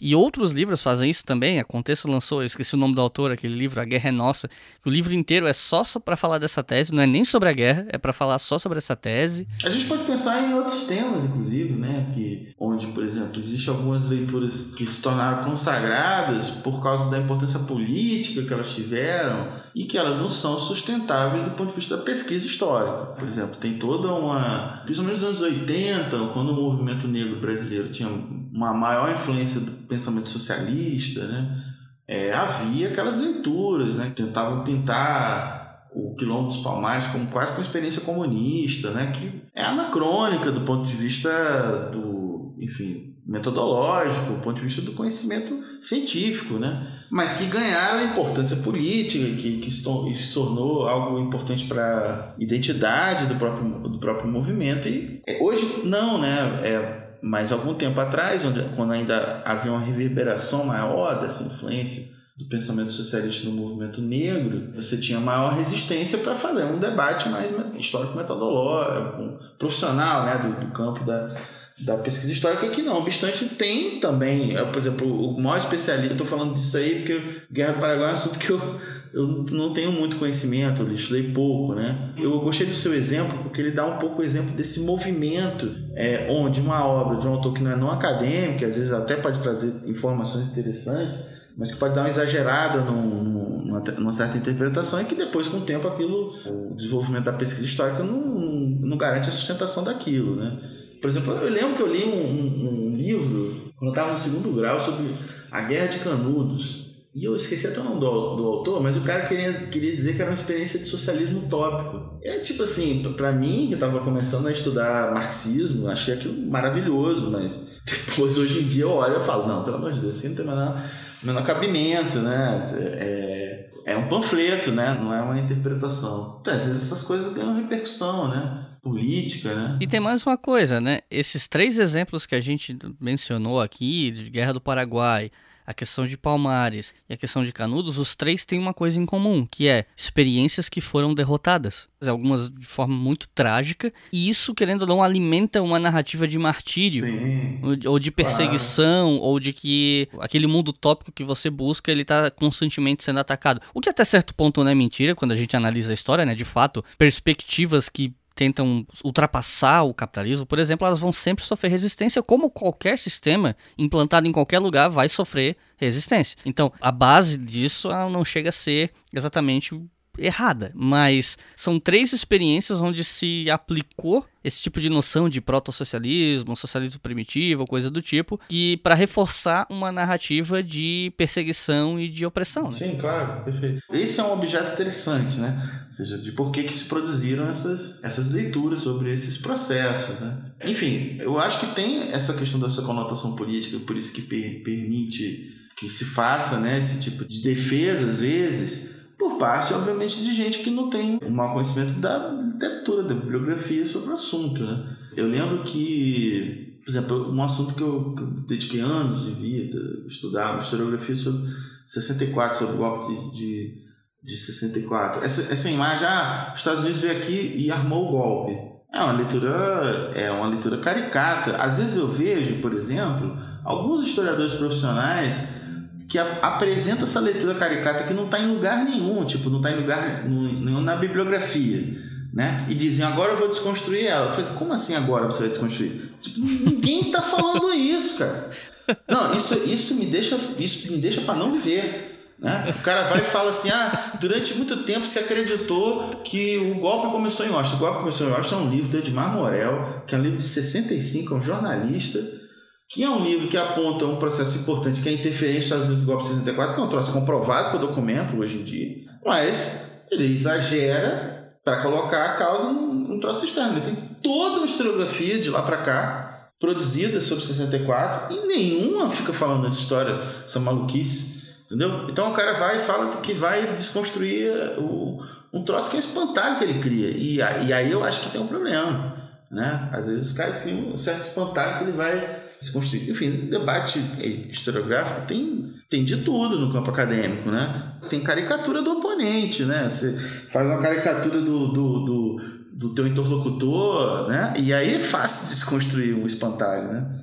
Speaker 3: E outros livros fazem isso também. A Contexto lançou, eu esqueci o nome do autor, aquele livro, A Guerra é Nossa. Que o livro inteiro é só, só para falar dessa tese, não é nem sobre a guerra, é para falar só sobre essa tese.
Speaker 4: A gente pode pensar em outros temas, inclusive, né? Que, onde, por exemplo, existem algumas leituras que se tornaram consagradas por causa da importância política que elas tiveram e que elas não são sustentáveis do ponto de vista da pesquisa histórica. Por exemplo, tem toda uma. Principalmente nos anos 80, quando o movimento negro brasileiro tinha uma maior influência do pensamento socialista, né? É, havia aquelas leituras, né? Tentavam pintar o Quilombo dos Palmares como quase uma experiência comunista, né? Que é anacrônica do ponto de vista do, enfim, metodológico, do ponto de vista do conhecimento científico, né? Mas que ganharam importância política, que, que se tornou algo importante para a identidade do próprio, do próprio movimento. E é, hoje não, né? É, mas algum tempo atrás, onde, quando ainda havia uma reverberação maior dessa influência do pensamento socialista no movimento negro, você tinha maior resistência para fazer um debate mais histórico-metodológico, profissional, né, do, do campo da, da pesquisa histórica, que não obstante tem também, por exemplo, o maior especialista, eu estou falando disso aí porque Guerra do Paraguai é um assunto que eu eu não tenho muito conhecimento, eu estudei pouco, né? Eu gostei do seu exemplo porque ele dá um pouco o exemplo desse movimento é, onde uma obra de um autor que não é não acadêmico, às vezes até pode trazer informações interessantes, mas que pode dar uma exagerada num, numa, numa, certa interpretação e que depois, com o tempo, aquilo, o desenvolvimento da pesquisa histórica não, não garante a sustentação daquilo, né? Por exemplo, eu lembro que eu li um, um, um livro, quando eu estava no segundo grau, sobre a Guerra de Canudos, e eu esqueci até o nome do, do autor, mas o cara queria, queria dizer que era uma experiência de socialismo utópico. É tipo assim, para mim, que estava começando a estudar marxismo, achei aquilo maravilhoso, mas depois, hoje em dia, eu olho e falo: não, pelo amor de Deus, isso não tem menor, menor cabimento, né? É, é um panfleto, né? Não é uma interpretação. Então, às vezes essas coisas ganham repercussão, né? Política, né?
Speaker 3: E tem mais uma coisa, né? Esses três exemplos que a gente mencionou aqui, de Guerra do Paraguai, a questão de Palmares e a questão de Canudos, os três têm uma coisa em comum, que é experiências que foram derrotadas. Algumas de forma muito trágica, e isso, querendo ou não, alimenta uma narrativa de martírio,
Speaker 4: Sim,
Speaker 3: ou de perseguição, ou de que aquele mundo utópico que você busca, ele está constantemente sendo atacado. O que até certo ponto não é mentira, quando a gente analisa a história, né? De fato, perspectivas que tentam ultrapassar o capitalismo, por exemplo, elas vão sempre sofrer resistência, como qualquer sistema implantado em qualquer lugar vai sofrer resistência. Então, a base disso não chega a ser exatamente errada, mas são três experiências onde se aplicou esse tipo de noção de proto-socialismo, socialismo primitivo, coisa do tipo, que para reforçar uma narrativa de perseguição e de opressão. Né?
Speaker 4: Sim, claro, perfeito. Esse é um objeto interessante, né? Ou seja, de por que, que se produziram essas, essas leituras sobre esses processos, né? Enfim, eu acho que tem essa questão dessa conotação política, por isso que per permite que se faça né, esse tipo de defesa, às vezes, por parte, obviamente, de gente que não tem um mau conhecimento da literatura, da bibliografia sobre o assunto. Né? Eu lembro que, por exemplo, um assunto que eu, que eu dediquei anos de vida, estudar, historiografia sobre 64, sobre o golpe de, de, de 64. Essa, essa imagem, ah, os Estados Unidos veio aqui e armou o golpe. É uma leitura, é uma leitura caricata. Às vezes eu vejo, por exemplo, alguns historiadores profissionais que apresenta essa leitura caricata que não está em lugar nenhum, tipo, não está em lugar nenhum na bibliografia, né? E dizem, agora eu vou desconstruir ela. Eu falei, como assim agora você vai desconstruir? Tipo, ninguém está falando isso, cara. Não, isso, isso me deixa, isso me deixa para não viver. Né? O cara vai e fala assim: ah, durante muito tempo se acreditou que o golpe começou em Washington. O golpe começou em Washington é um livro do Edmar Morel, que é um livro de 65, é um jornalista que é um livro que aponta um processo importante que é a interferência dos Estados Unidos do golpe de 64, que é um troço comprovado por documento hoje em dia, mas ele exagera para colocar a causa num, num troço externo. Ele tem toda uma historiografia de lá para cá, produzida sobre 64, e nenhuma fica falando essa história, essa maluquice. Entendeu? Então o cara vai e fala que vai desconstruir o, um troço que é espantalho que ele cria. E, e aí eu acho que tem um problema. Né? Às vezes os caras criam um certo espantalho que ele vai desconstruir. Enfim, debate historiográfico tem, tem de tudo no campo acadêmico, né? Tem caricatura do oponente, né? Você faz uma caricatura do, do, do, do teu interlocutor, né? E aí é fácil desconstruir um espantalho, né?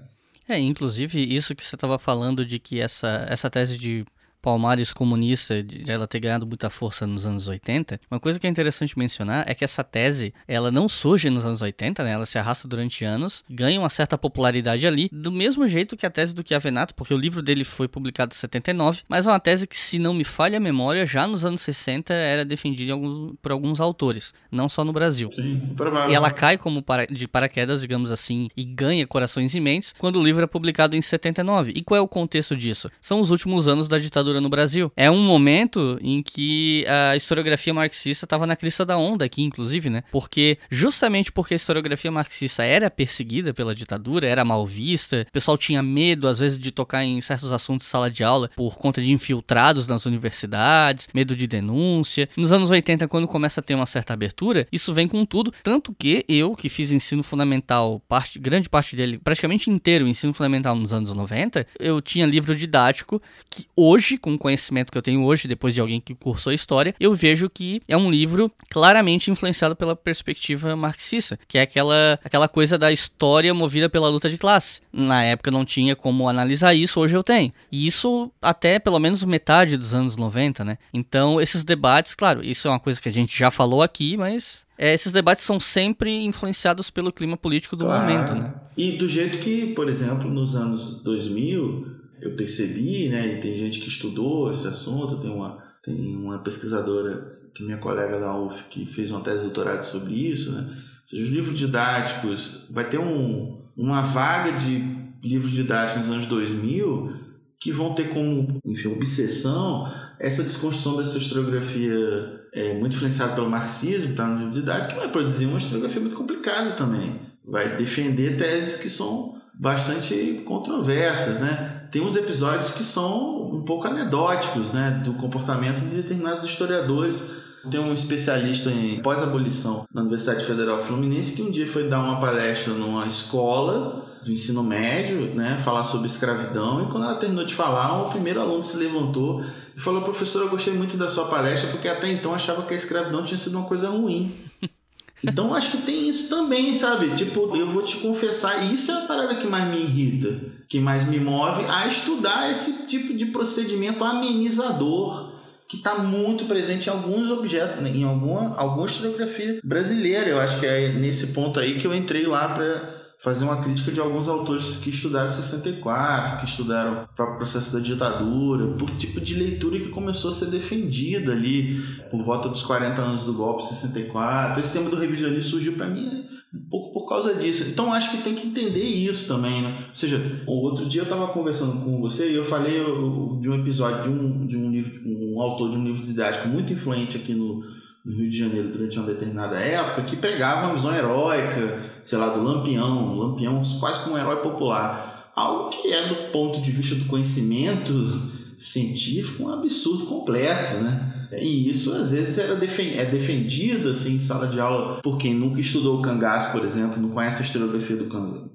Speaker 3: É, inclusive isso que você estava falando de que essa, essa tese de Palmares comunista, de ela ter ganhado muita força nos anos 80, uma coisa que é interessante mencionar é que essa tese, ela não surge nos anos 80, né? Ela se arrasta durante anos, ganha uma certa popularidade ali, do mesmo jeito que a tese do Chiavenato, porque o livro dele foi publicado em 79, mas é uma tese que, se não me falha a memória, já nos anos 60 era defendida por alguns autores, não só no Brasil.
Speaker 4: Sim, provável.
Speaker 3: E ela cai como para, de paraquedas, digamos assim, e ganha corações e mentes quando o livro é publicado em 79. E qual é o contexto disso? São os últimos anos da ditadura no Brasil. É um momento em que a historiografia marxista estava na crista da onda aqui, inclusive, né? Porque justamente porque a historiografia marxista era perseguida pela ditadura, era mal vista, o pessoal tinha medo às vezes de tocar em certos assuntos em sala de aula por conta de infiltrados nas universidades, medo de denúncia. Nos anos 80, quando começa a ter uma certa abertura, isso vem com tudo, tanto que eu, que fiz ensino fundamental, parte, grande parte dele, praticamente inteiro, ensino fundamental nos anos 90, eu tinha livro didático que hoje com o conhecimento que eu tenho hoje, depois de alguém que cursou história, eu vejo que é um livro claramente influenciado pela perspectiva marxista, que é aquela, aquela coisa da história movida pela luta de classe. Na época não tinha como analisar isso, hoje eu tenho. E isso até pelo menos metade dos anos 90, né? Então, esses debates, claro, isso é uma coisa que a gente já falou aqui, mas é, esses debates são sempre influenciados pelo clima político do claro. momento, né?
Speaker 4: E do jeito que, por exemplo, nos anos 2000, eu percebi, né, e tem gente que estudou esse assunto, tem uma, tem uma pesquisadora, que minha colega da UF, que fez uma tese de doutorado sobre isso, né, os livros didáticos, vai ter um, uma vaga de livros didáticos nos anos 2000 que vão ter como, enfim, obsessão essa desconstrução dessa historiografia é, muito influenciada pelo marxismo, tá no livro didático, que vai produzir uma historiografia muito complicada também. Vai defender teses que são bastante controversas, né? tem uns episódios que são um pouco anedóticos, né, do comportamento de determinados historiadores. Tem um especialista em pós-abolição na Universidade Federal Fluminense que um dia foi dar uma palestra numa escola do ensino médio, né, falar sobre escravidão, e quando ela terminou de falar, o primeiro aluno se levantou e falou: "Professor, eu gostei muito da sua palestra porque até então achava que a escravidão tinha sido uma coisa ruim". Então acho que tem isso também, sabe? Tipo, eu vou te confessar, isso é a parada que mais me irrita, que mais me move a estudar esse tipo de procedimento amenizador que está muito presente em alguns objetos, né? em alguma, alguma historiografia brasileira. Eu acho que é nesse ponto aí que eu entrei lá para fazer uma crítica de alguns autores que estudaram 64, que estudaram o próprio processo da ditadura, por tipo de leitura que começou a ser defendida ali por volta dos 40 anos do golpe 64. Esse tema do revisionismo surgiu para mim um pouco por causa disso. Então acho que tem que entender isso também, né? Ou seja, outro dia eu estava conversando com você e eu falei de um episódio de um, de um livro, um autor de um livro didático muito influente aqui no no Rio de Janeiro durante uma determinada época que pregava uma visão heróica, sei lá, do Lampião, Lampião quase como um herói popular. Algo que é, do ponto de vista do conhecimento científico, um absurdo completo, né? E isso às vezes era é defendido assim, em sala de aula por quem nunca estudou o cangaço, por exemplo, não conhece a historiografia do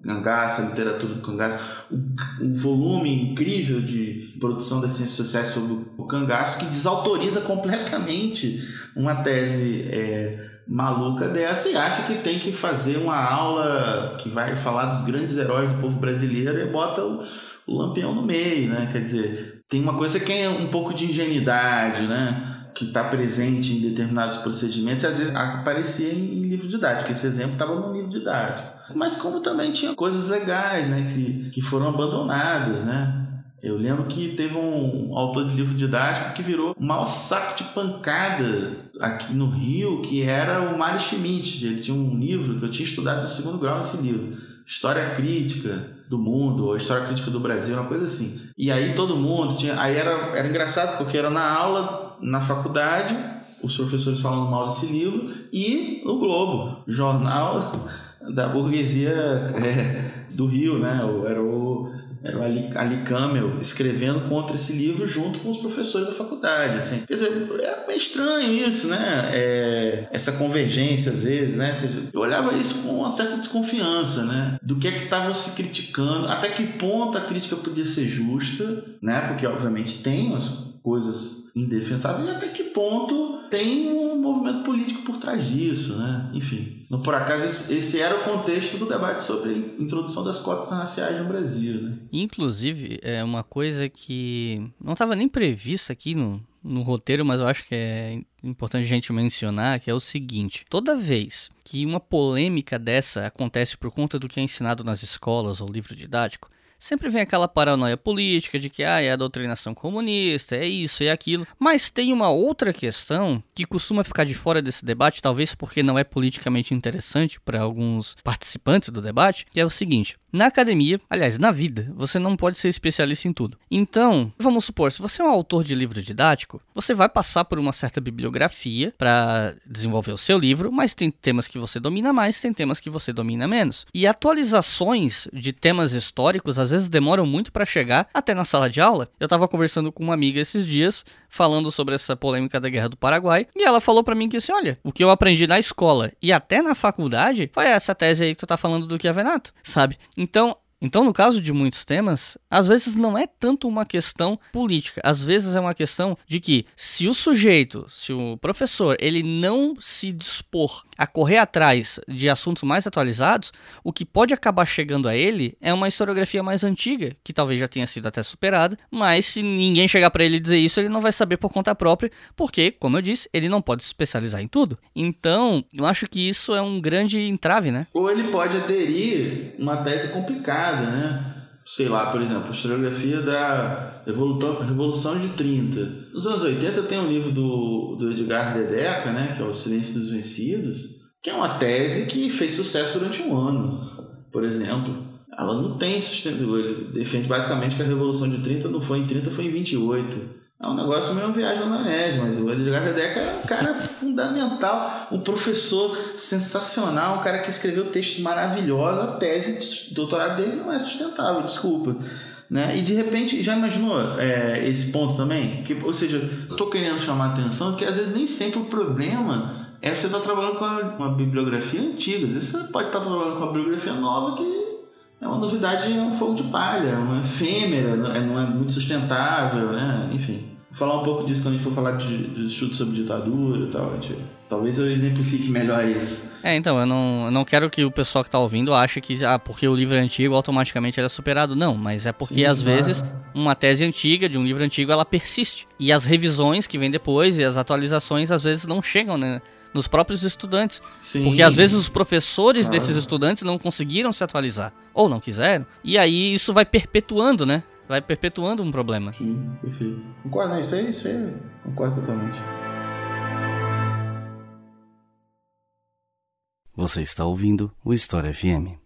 Speaker 4: cangaço, a literatura do cangaço, o, o volume incrível de produção das ciências sociais sobre o cangaço que desautoriza completamente uma tese é, maluca dessa e acha que tem que fazer uma aula que vai falar dos grandes heróis do povo brasileiro e bota o, o lampião no meio, né? Quer dizer, tem uma coisa que é um pouco de ingenuidade, né? Que está presente em determinados procedimentos, às vezes aparecia em livro didático. Esse exemplo estava no livro didático. Mas como também tinha coisas legais, né, que, que foram abandonadas, né? Eu lembro que teve um autor de livro didático que virou o maior saco de pancada aqui no Rio, que era o Mário Schmidt. Ele tinha um livro que eu tinha estudado no segundo grau nesse livro. História Crítica do Mundo, ou História Crítica do Brasil, uma coisa assim. E aí todo mundo tinha. Aí era, era engraçado, porque era na aula, na faculdade, os professores falando mal desse livro, e no Globo, jornal da burguesia é, do Rio, né? Era o era o Ali, Ali Camel escrevendo contra esse livro junto com os professores da faculdade. Assim. Quer dizer, é meio estranho isso, né? É, essa convergência às vezes, né? Eu olhava isso com uma certa desconfiança, né? Do que é que estavam se criticando, até que ponto a crítica podia ser justa, né? Porque obviamente tem as coisas indefensáveis e até que ponto tem um movimento político por trás disso, né? Enfim, por acaso esse, esse era o contexto do debate sobre a introdução das cotas raciais no Brasil, né?
Speaker 3: Inclusive, é uma coisa que não estava nem prevista aqui no, no roteiro, mas eu acho que é importante a gente mencionar, que é o seguinte: toda vez que uma polêmica dessa acontece por conta do que é ensinado nas escolas ou livro didático, sempre vem aquela paranoia política de que ah, é a doutrinação comunista, é isso, é aquilo. Mas tem uma outra questão que costuma ficar de fora desse debate, talvez porque não é politicamente interessante para alguns participantes do debate, que é o seguinte: na academia, aliás, na vida, você não pode ser especialista em tudo. Então, vamos supor, se você é um autor de livro didático, você vai passar por uma certa bibliografia para desenvolver o seu livro, mas tem temas que você domina mais, tem temas que você domina menos. E atualizações de temas históricos às vezes demoram muito para chegar até na sala de aula. Eu estava conversando com uma amiga esses dias, falando sobre essa polêmica da Guerra do Paraguai, e ela falou para mim que assim, olha, o que eu aprendi na escola e até na faculdade foi essa tese aí que tu tá falando do Chiavenato, sabe? Então, então, no caso de muitos temas, às vezes não é tanto uma questão política, às vezes é uma questão de que se o sujeito, se o professor, ele não se dispor a correr atrás de assuntos mais atualizados, o que pode acabar chegando a ele é uma historiografia mais antiga, que talvez já tenha sido até superada, mas se ninguém chegar para ele dizer isso, ele não vai saber por conta própria, porque, como eu disse, ele não pode se especializar em tudo. Então, eu acho que isso é um grande entrave, né?
Speaker 4: Ou ele pode aderir uma tese complicada né? Sei lá, por exemplo, historiografia da Revolução de 30. Nos anos 80 tem um livro do, do Edgar Dedeca, né? Que é O Silêncio dos Vencidos, que é uma tese que fez sucesso durante um ano, por exemplo. Ela não tem sustento. Ele defende basicamente que a Revolução de 30 não foi em 30, foi em 28. É um negócio meio viagem maionese, mas o Edgar Dedeca é um cara fundamental, um professor sensacional, um cara que escreveu textos maravilhosos, a tese de doutorado dele não é sustentável, desculpa. Né? E de repente, já imaginou é, esse ponto também? Que, ou seja, estou querendo chamar a atenção que às vezes nem sempre o problema é você estar tá trabalhando com uma bibliografia antiga, às vezes você pode estar tá trabalhando com uma bibliografia nova que é uma novidade, é um fogo de palha, é uma efêmera, não é, é muito sustentável, né? enfim falar um pouco disso quando a gente for falar de, de estudos sobre ditadura e tal. Gente, talvez eu exemplifique melhor isso.
Speaker 3: É, então, eu não, eu não quero que o pessoal que tá ouvindo ache que, ah, porque o livro é antigo, automaticamente ele é superado. Não, mas é porque Sim, às claro. vezes uma tese antiga, de um livro antigo, ela persiste. E as revisões que vêm depois e as atualizações às vezes não chegam, né? nos próprios estudantes.
Speaker 4: Sim.
Speaker 3: Porque às vezes os professores
Speaker 4: Ah.
Speaker 3: desses estudantes não conseguiram se atualizar, ou não quiseram, e aí isso vai perpetuando, né? Vai perpetuando um problema.
Speaker 4: Sim, perfeito. Concordo, não, isso aí, isso aí, concordo totalmente.
Speaker 3: Você está ouvindo o História FM.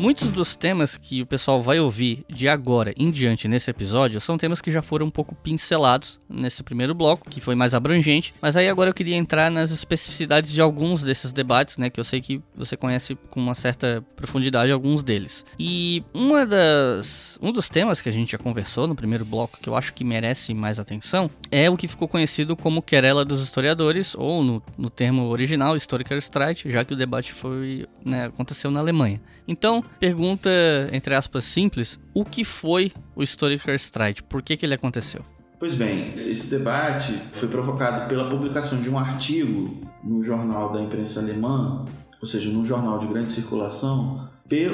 Speaker 3: Muitos dos temas que o pessoal vai ouvir de agora em diante nesse episódio são temas que já foram um pouco pincelados nesse primeiro bloco, que foi mais abrangente, mas aí agora eu queria entrar nas especificidades de alguns desses debates, né, que eu sei que você conhece com uma certa profundidade alguns deles. E uma das um dos temas que a gente já conversou no primeiro bloco que eu acho que merece mais atenção é o que ficou conhecido como querela dos historiadores ou no, no termo original Historiker Streit, já que o debate foi, né, aconteceu na Alemanha. Então, pergunta entre aspas simples, o que foi o Historiker Streit? Por que que ele aconteceu?
Speaker 4: Pois bem, esse debate foi provocado pela publicação de um artigo no jornal da imprensa alemã, ou seja, num jornal de grande circulação,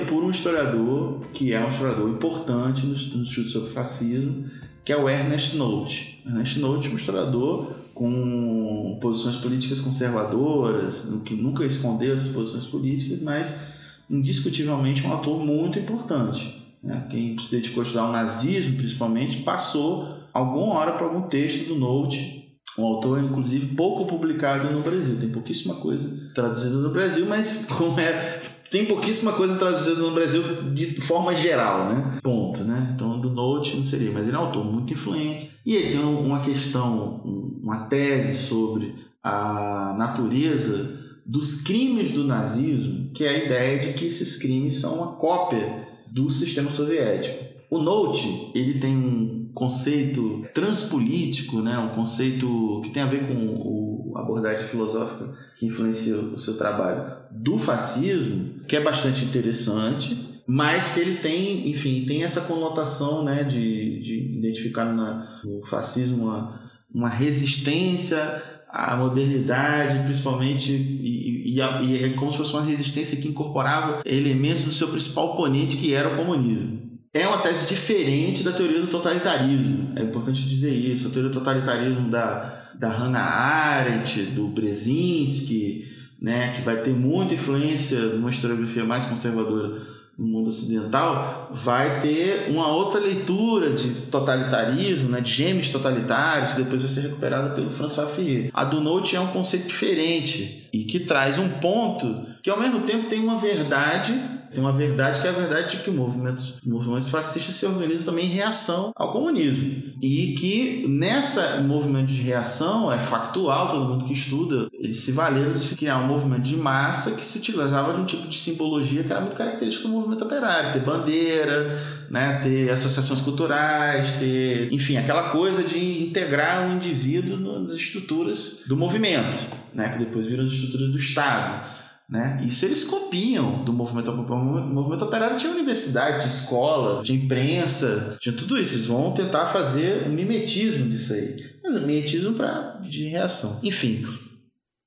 Speaker 4: por um historiador que é um historiador importante no estudo sobre fascismo, que é o Ernest Nolte. Ernest Nolte é um historiador com posições políticas conservadoras, que nunca escondeu essas posições políticas, mas indiscutivelmente um autor muito importante. né? Quem se dedicou a estudar o nazismo, principalmente, passou alguma hora para algum texto do Note, um autor, inclusive, pouco publicado no Brasil. Tem pouquíssima coisa traduzida no Brasil, mas como é. Tem pouquíssima coisa traduzida no Brasil de forma geral, né? Ponto, né? Então, do Note não seria, mas ele é um autor muito influente. E ele tem uma questão, um- uma tese sobre a natureza dos crimes do nazismo, que é a ideia de que esses crimes são uma cópia do sistema soviético. O Note, ele tem um conceito transpolítico, né? um conceito que tem a ver com a abordagem filosófica que influencia o seu trabalho do fascismo, que é bastante interessante, mas que ele tem, enfim, tem essa conotação né, de, de identificar na- no fascismo uma, uma resistência à modernidade, principalmente, e, e- e a- é como se fosse uma resistência que incorporava elementos do seu principal oponente, que era o comunismo. É uma tese diferente da teoria do totalitarismo. É importante dizer isso. A teoria do totalitarismo da, da Hannah Arendt, do Brzezinski, né, que vai ter muita influência de uma historiografia mais conservadora no mundo ocidental, vai ter uma outra leitura de totalitarismo, né, de gêmeos totalitários, que depois vai ser recuperada pelo François Ferrier. A do Note é um conceito diferente e que traz um ponto que ao mesmo tempo tem uma verdade tem uma verdade que é a verdade de que movimentos, movimentos fascistas se organizam também em reação ao comunismo. E que nessa movimento de reação, é factual, todo mundo que estuda, eles se valeram de criar um movimento de massa que se utilizava de um tipo de simbologia que era muito característico do movimento operário. Ter bandeira, né, ter associações culturais, ter, enfim, aquela coisa de integrar o indivíduo nas estruturas do movimento, né, que depois viram as estruturas do Estado. Né? Isso eles copiam do movimento operário. O movimento operário tinha universidade, tinha escola, tinha imprensa, tinha tudo isso. Eles vão tentar fazer um mimetismo disso aí. Mas um mimetismo pra, de reação. Enfim,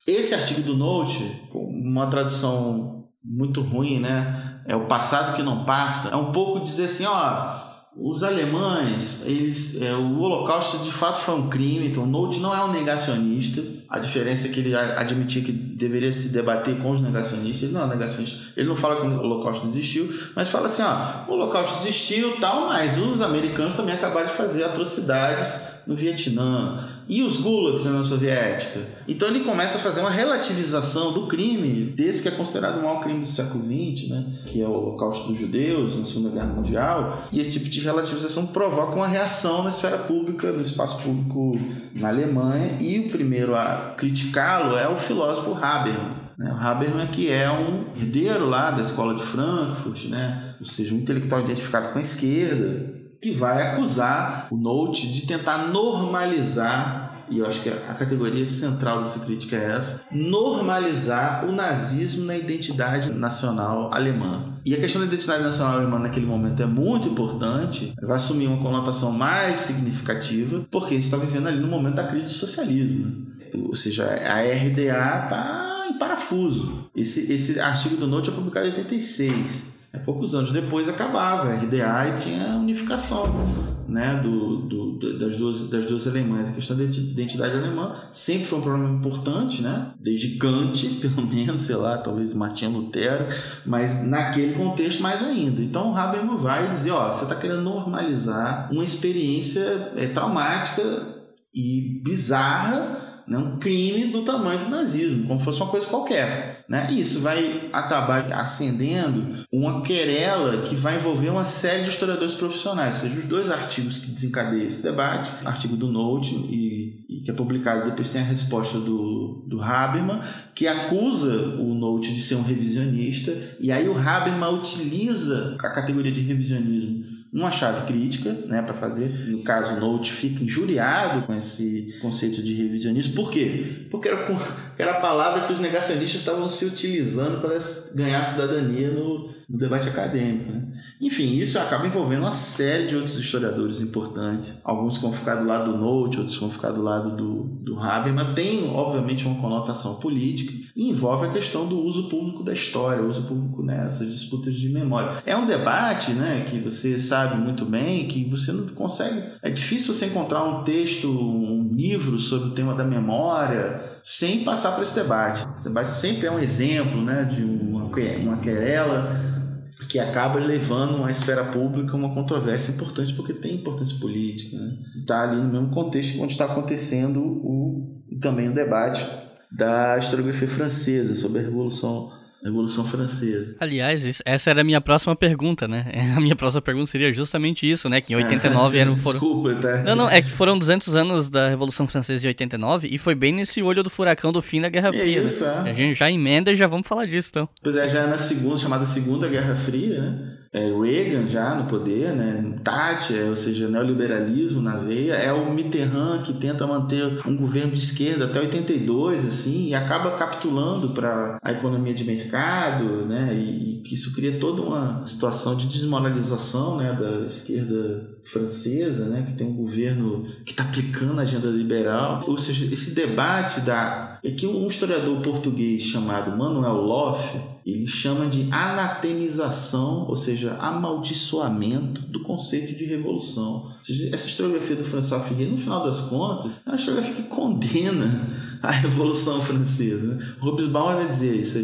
Speaker 4: esse artigo do Note, com uma tradução muito ruim, né? É o passado que não passa. É um pouco dizer assim, ó, os alemães, eles, é, o Holocausto de fato foi um crime, então Note não é um negacionista. A diferença é que ele admitia que deveria se debater com os negacionistas. Ele não é negacionista. Ele não fala que o Holocausto não existiu, mas fala assim, ó, o Holocausto existiu tal, mas os americanos também acabaram de fazer atrocidades no Vietnã. E os gulags na União Soviética? Então ele começa a fazer uma relativização do crime, desse que é considerado o maior crime do século XX, né? que é o Holocausto dos Judeus na Segunda Guerra Mundial. E esse tipo de relativização provoca uma reação na esfera pública, no espaço público na Alemanha. E o primeiro a criticá-lo é o filósofo Habermas. Né? O Habermas que é um herdeiro lá da escola de Frankfurt, né? ou seja, um intelectual identificado com a esquerda, que vai acusar o Note de tentar normalizar, e eu acho que a categoria central dessa crítica é essa, normalizar o nazismo na identidade nacional alemã. E a questão da identidade nacional alemã naquele momento é muito importante, vai assumir uma conotação mais significativa, porque a gente está vivendo ali no momento da crise do socialismo. né? Ou seja, a RDA está em parafuso. Esse, esse artigo do Note é publicado em 86. É, poucos anos depois acabava a RDA e tinha a unificação né, do, do, das, duas, das duas alemãs. A questão da identidade alemã sempre foi um problema importante, né? desde Kant, pelo menos, sei lá, talvez Martinho Lutero, mas naquele contexto mais ainda. Então o Habermas vai dizer: ó, você está querendo normalizar uma experiência é, traumática e bizarra né, um crime do tamanho do nazismo, como se fosse uma coisa qualquer. Né? E isso vai acabar acendendo uma querela que vai envolver uma série de historiadores profissionais, ou seja, os dois artigos que desencadeiam esse debate, artigo do Note e, e, que é publicado, depois tem a resposta do, do Habermas, que acusa o Note de ser um revisionista, e aí o Habermas utiliza a categoria de revisionismo uma chave crítica né, para fazer. No caso, Note fica injuriado com esse conceito de revisionismo. Por quê? Porque era, era a palavra que os negacionistas estavam se utilizando para ganhar cidadania no, no debate acadêmico. Né? Enfim, isso acaba envolvendo uma série de outros historiadores importantes. Alguns vão ficar do lado do Note, outros vão ficar do lado do, do Habermas. Tem, obviamente, uma conotação política e envolve a questão do uso público da história, uso público nessas disputas de memória. É um debate né, que você sabe muito bem que você não consegue. É difícil você encontrar um texto, um livro sobre o tema da memória sem passar por esse debate. Esse debate sempre é um exemplo né, de uma, uma querela que acaba levando à esfera pública uma controvérsia importante, porque tem importância política. Está né? ali no mesmo contexto onde está acontecendo o, também o debate da historiografia francesa sobre a Revolução Revolução Francesa.
Speaker 3: Aliás, essa era a minha próxima pergunta, né? A minha próxima pergunta seria justamente isso, né? Que em 89 eram... Foram...
Speaker 4: Desculpa, tá?
Speaker 3: Não, não, é que foram 200 anos da Revolução Francesa em 89 e foi bem nesse olho do furacão do fim da Guerra Fria.
Speaker 4: É isso,
Speaker 3: né? é. A gente já emenda e já vamos falar disso, então.
Speaker 4: Pois é, já é na segunda, chamada Segunda Guerra Fria, né? É, Reagan já no poder, né? Thatcher, ou seja, neoliberalismo na veia, é o Mitterrand que tenta manter um governo de esquerda até 82, assim, e acaba capitulando para a economia de mercado, né? E, que isso cria toda uma situação de desmoralização, né? Da esquerda francesa, né? Que tem um governo que está aplicando a agenda liberal, ou seja, esse debate da é que um historiador português chamado Manuel Loff ele chama de anatemização, ou seja, amaldiçoamento do conceito de revolução. Essa historiografia do François Ferrier, no final das contas, é uma historiografia que condena a Revolução Francesa. Né? Robespierre vai dizer isso.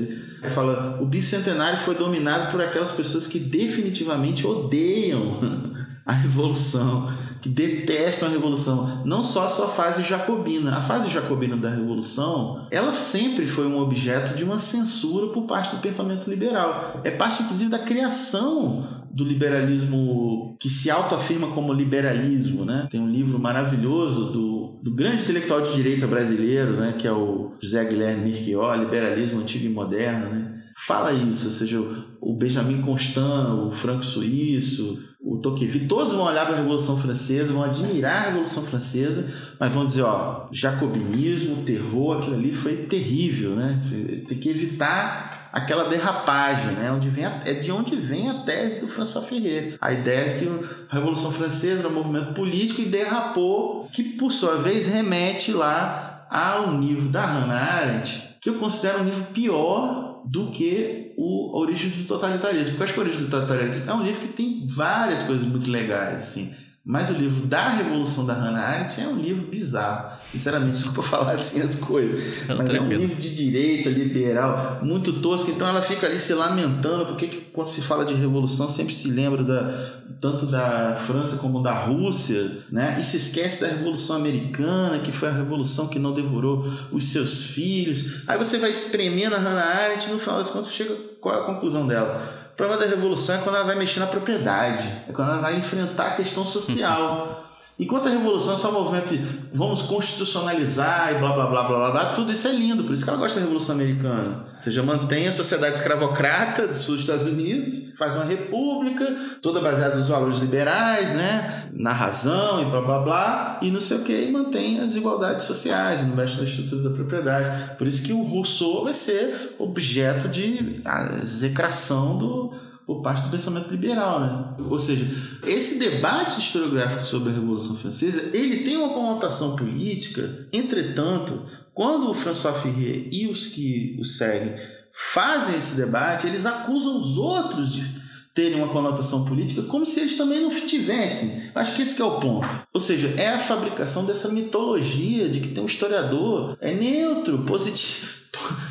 Speaker 4: Fala: o bicentenário foi dominado por aquelas pessoas que definitivamente odeiam a Revolução que detestam a revolução, não só a sua fase jacobina. A fase jacobina da revolução, ela sempre foi um objeto de uma censura por parte do pensamento liberal. É parte inclusive da criação do liberalismo que se autoafirma como liberalismo, né? Tem um livro maravilhoso do, do grande intelectual de direita brasileiro, né, que é o José Guilherme Mirquió, Liberalismo Antigo e Moderno, né? Fala isso, ou seja, o Benjamin Constant, o Franco Suíço, o Tocqueville, todos vão olhar para a Revolução Francesa, vão admirar a Revolução Francesa, mas vão dizer, ó, jacobinismo, terror, aquilo ali foi terrível, né? Tem que evitar aquela derrapagem, né? Onde vem a, é de onde vem a tese do François Ferrier. A ideia de que a Revolução Francesa era um movimento político e derrapou, que por sua vez remete lá ao nível da Hannah Arendt, que eu considero um nível pior do que o Origem do Totalitarismo. Porque eu acho que o Origem do Totalitarismo é um livro que tem várias coisas muito legais, assim. Mas o livro da Revolução da Hannah Arendt é um livro bizarro. Sinceramente, desculpa falar assim as coisas. Não, mas tranquilo. é um livro de direita, liberal, muito tosco. Então ela fica ali se lamentando, porque que, quando se fala de revolução sempre se lembra da, tanto da França como da Rússia, né? E se esquece da Revolução Americana, que foi a revolução que não devorou os seus filhos. Aí você vai espremendo a Hannah Arendt e no final das contas chega qual é a conclusão dela? Problema da revolução é quando ela vai mexer na propriedade, é quando ela vai enfrentar a questão social. Enquanto a revolução é só um movimento de vamos constitucionalizar e blá blá blá blá blá, tudo isso é lindo, por isso que ela gosta da Revolução Americana. Ou seja, mantém a sociedade escravocrata dos Estados Unidos, faz uma república, toda baseada nos valores liberais, né? Na razão e blá blá blá, e não sei o que, e mantém as igualdades sociais, não mexe na estrutura da propriedade. Por isso que o Rousseau vai ser objeto de execração do por parte do pensamento liberal, né? Ou seja, esse debate historiográfico sobre a Revolução Francesa, ele tem uma conotação política, entretanto, quando o François Ferrier e os que o seguem fazem esse debate, eles acusam os outros de terem uma conotação política, como se eles também não tivessem. Acho que esse que é o ponto. Ou seja, é a fabricação dessa mitologia de que tem um historiador é neutro, positivo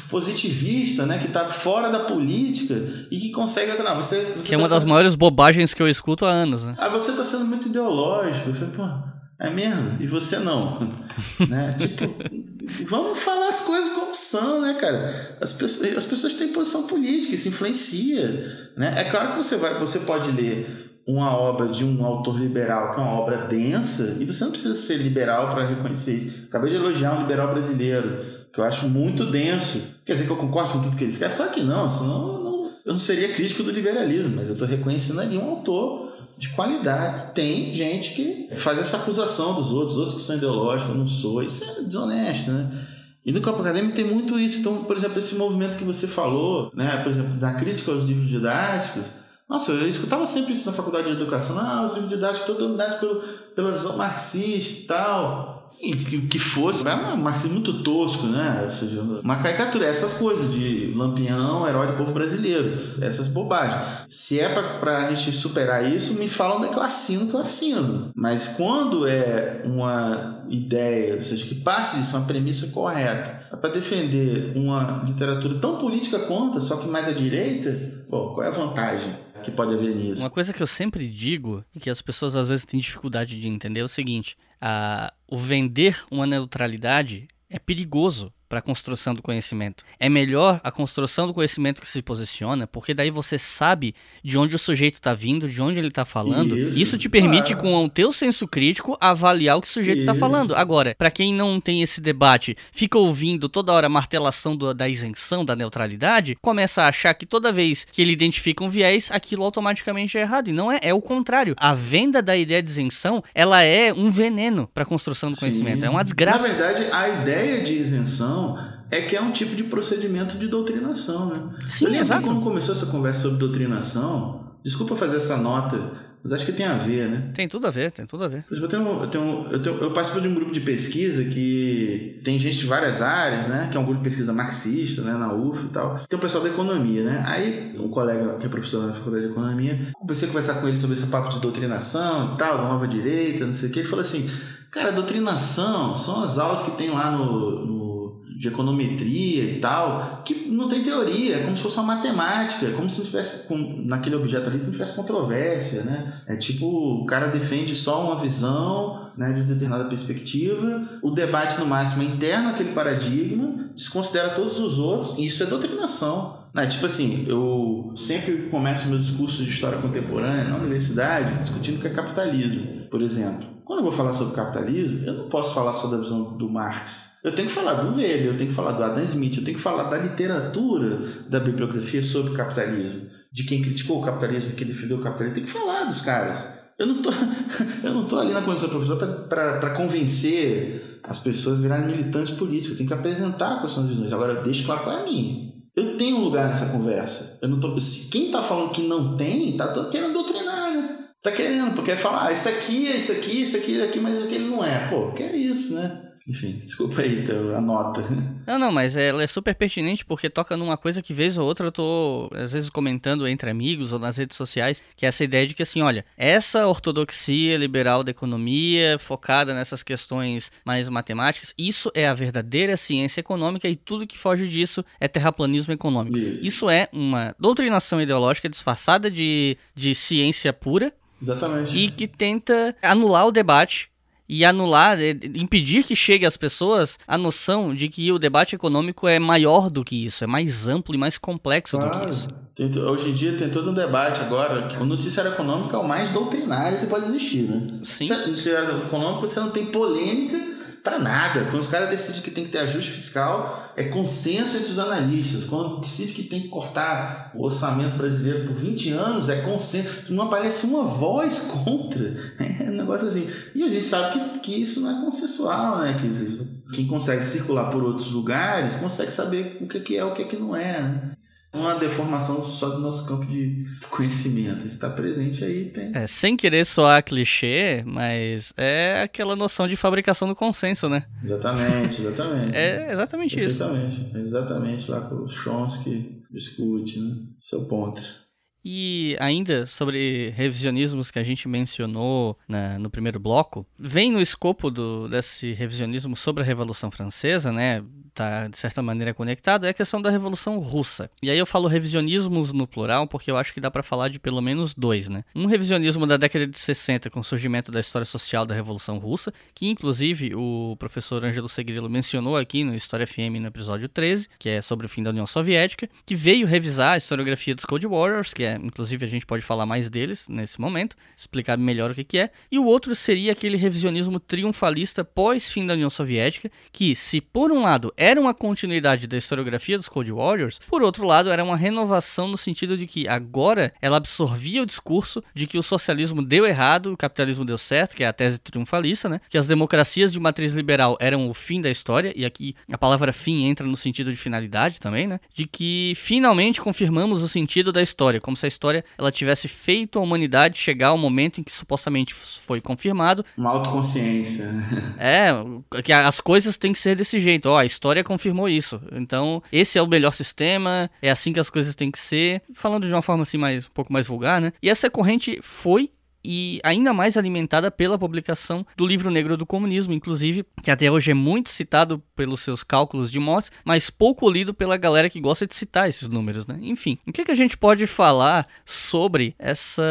Speaker 4: positivista, né, que está fora da política e que consegue. Não, você, você
Speaker 3: que é tá uma das maiores bobagens que eu escuto há anos. Né?
Speaker 4: Ah, você está sendo muito ideológico. Você, pô, é mesmo? E você não. né? Tipo, vamos falar as coisas como são, né, cara? As pessoas, as pessoas têm posição política, isso influencia. Né? É claro que você, vai, você pode ler uma obra de um autor liberal, que é uma obra densa, e você não precisa ser liberal para reconhecer isso. Acabei de elogiar um liberal brasileiro, que eu acho muito denso. Quer dizer que eu concordo com tudo que ele escreve? Claro que não, senão eu não, eu não seria crítico do liberalismo, mas eu estou reconhecendo ali um autor de qualidade. Tem gente que faz essa acusação dos outros, outros que são ideológicos, eu não sou. Isso é desonesto, né? E no campo acadêmico tem muito isso. Então, por exemplo, esse movimento que você falou, né? por exemplo, da crítica aos livros didáticos, nossa, eu escutava sempre isso na faculdade de educação. Ah, os livros didáticos todos dominados pelo, pela visão marxista e tal que, que fosse, é um marxismo muito tosco, né? Ou seja, uma caricatura, essas coisas de lampião, herói do povo brasileiro, essas bobagens. Se é pra, pra gente superar isso, me falam onde é que eu assino que eu assino. Mas quando é uma ideia, ou seja, que parte disso, uma premissa correta, é para defender uma literatura tão política quanto, só que mais à direita, bom, qual é a vantagem? Que pode haver nisso.
Speaker 3: Uma coisa que eu sempre digo e que as pessoas às vezes têm dificuldade de entender é o seguinte: a, o vender uma neutralidade é perigoso para a construção do conhecimento. É melhor a construção do conhecimento que se posiciona, porque daí você sabe de onde o sujeito está vindo, de onde ele está falando. Isso, Isso, te permite, claro. com o teu senso crítico, avaliar o que o sujeito está falando. Agora, para quem não tem esse debate, fica ouvindo toda hora a martelação do, da isenção, da neutralidade, começa a achar que toda vez que ele identifica um viés, aquilo automaticamente é errado. E não é, é o contrário. A venda da ideia de isenção, ela é um veneno para a construção do conhecimento. Sim. É uma desgraça.
Speaker 4: Na verdade, a ideia de isenção é que é um tipo de procedimento de doutrinação, né?
Speaker 3: Sim,
Speaker 4: eu lembro
Speaker 3: exato.
Speaker 4: que quando começou essa conversa sobre doutrinação, desculpa fazer essa nota, mas acho que tem a ver, né?
Speaker 3: Tem tudo a ver, tem tudo a ver.
Speaker 4: Eu, tenho, eu, tenho, eu, tenho, eu participo de um grupo de pesquisa que tem gente de várias áreas, né? Que é um grupo de pesquisa marxista, né? Na UF e tal. Tem o pessoal da economia, né? Aí, um colega que é professor na faculdade de economia, comecei a conversar com ele sobre esse papo de doutrinação e tal, da nova direita, não sei o que. Ele falou assim, cara, doutrinação são as aulas que tem lá no, no de econometria e tal, que não tem teoria, é como se fosse uma matemática, é como se não tivesse, com, naquele objeto ali, não tivesse controvérsia, né? É tipo, o cara defende só uma visão, né, de determinada perspectiva, o debate no máximo é interno àquele paradigma, desconsidera todos os outros, e isso é doutrinação. Né? Tipo assim, eu sempre começo meu discurso de história contemporânea na universidade discutindo o que é capitalismo, por exemplo. Quando eu vou falar sobre capitalismo, eu não posso falar só da visão do Marx. Eu tenho que falar do Weber, eu tenho que falar do Adam Smith, eu tenho que falar da literatura da bibliografia sobre capitalismo, de quem criticou o capitalismo, de quem defendeu o capitalismo. Tem que falar dos caras. Eu não tô, eu não tô ali na condição de professor para convencer as pessoas a virarem militantes políticos. Eu tenho que apresentar quais são as visões. Agora, eu claro qual é a minha. Eu tenho um lugar nessa conversa. Eu não tô, se quem está falando que não tem, está querendo doutrinar? Tá querendo, porque falar, ah, isso aqui, é isso aqui, isso aqui, isso aqui, mas aquele não é. Pô, que é isso, né? Enfim, desculpa aí então, a nota.
Speaker 3: Não, não, mas ela é super pertinente porque toca numa coisa que vez ou outra eu tô, às vezes, comentando entre amigos ou nas redes sociais, que é essa ideia de que, assim, olha, essa ortodoxia liberal da economia, focada nessas questões mais matemáticas, isso é a verdadeira ciência econômica e tudo que foge disso é terraplanismo econômico. Isso, isso é uma doutrinação ideológica disfarçada de, de ciência pura.
Speaker 4: Exatamente.
Speaker 3: E que tenta anular o debate e anular, impedir que chegue às pessoas a noção de que o debate econômico é maior do que isso, é mais amplo e mais complexo claro. do que isso.
Speaker 4: Tem, hoje em dia tem todo um debate agora que o noticiário econômico é o mais doutrinário que pode existir, né?
Speaker 3: Sim.
Speaker 4: No noticiário econômico você não tem polêmica para nada. Quando os caras decidem que tem que ter ajuste fiscal, é consenso entre os analistas. Quando decide que tem que cortar o orçamento brasileiro por 20 anos, é consenso. Não aparece uma voz contra. É um negócio assim. E a gente sabe que, que isso não é consensual, né? Que quem consegue circular por outros lugares consegue saber o que é o que, é que não é. Né? uma deformação só do nosso campo de conhecimento. Está presente aí, tem.
Speaker 3: É, sem querer soar clichê, mas é aquela noção de fabricação do consenso, né?
Speaker 4: Exatamente, exatamente.
Speaker 3: é exatamente isso.
Speaker 4: Exatamente, exatamente lá com o Chomsky discute, né? Seu ponto.
Speaker 3: E ainda sobre revisionismos que a gente mencionou na, no primeiro bloco, vem no escopo do, desse revisionismo sobre a Revolução Francesa, né? Tá de certa maneira conectado, é a questão da Revolução Russa. E aí eu falo revisionismos no plural porque eu acho que dá para falar de pelo menos dois, né? Um revisionismo da década de 60 com o surgimento da história social da Revolução Russa, que inclusive o professor Ângelo Segrilo mencionou aqui no História FM no episódio 13, que é sobre o fim da União Soviética, que veio revisar a historiografia dos Cold Warriors, que é inclusive a gente pode falar mais deles nesse momento, explicar melhor o que, que é. E o outro seria aquele revisionismo triunfalista pós-fim da União Soviética, que, se por um lado era uma continuidade da historiografia dos Cold Warriors, por outro lado era uma renovação no sentido de que agora ela absorvia o discurso de que o socialismo deu errado, o capitalismo deu certo, que é a tese triunfalista, né? Que as democracias de matriz liberal eram o fim da história, e aqui a palavra fim entra no sentido de finalidade também, né? De que finalmente confirmamos o sentido da história, como se a história ela tivesse feito a humanidade chegar ao momento em que supostamente foi confirmado.
Speaker 4: Uma autoconsciência.
Speaker 3: É, que as coisas têm que ser desse jeito. Ó, a história confirmou isso. Então, esse é o melhor sistema, é assim que as coisas têm que ser. Falando de uma forma assim mais um pouco mais vulgar, né? E essa corrente foi e ainda mais alimentada pela publicação do livro negro do comunismo, inclusive, que até hoje é muito citado pelos seus cálculos de mortes, mas pouco lido pela galera que gosta de citar esses números, né? Enfim, o que, que a gente pode falar sobre essa,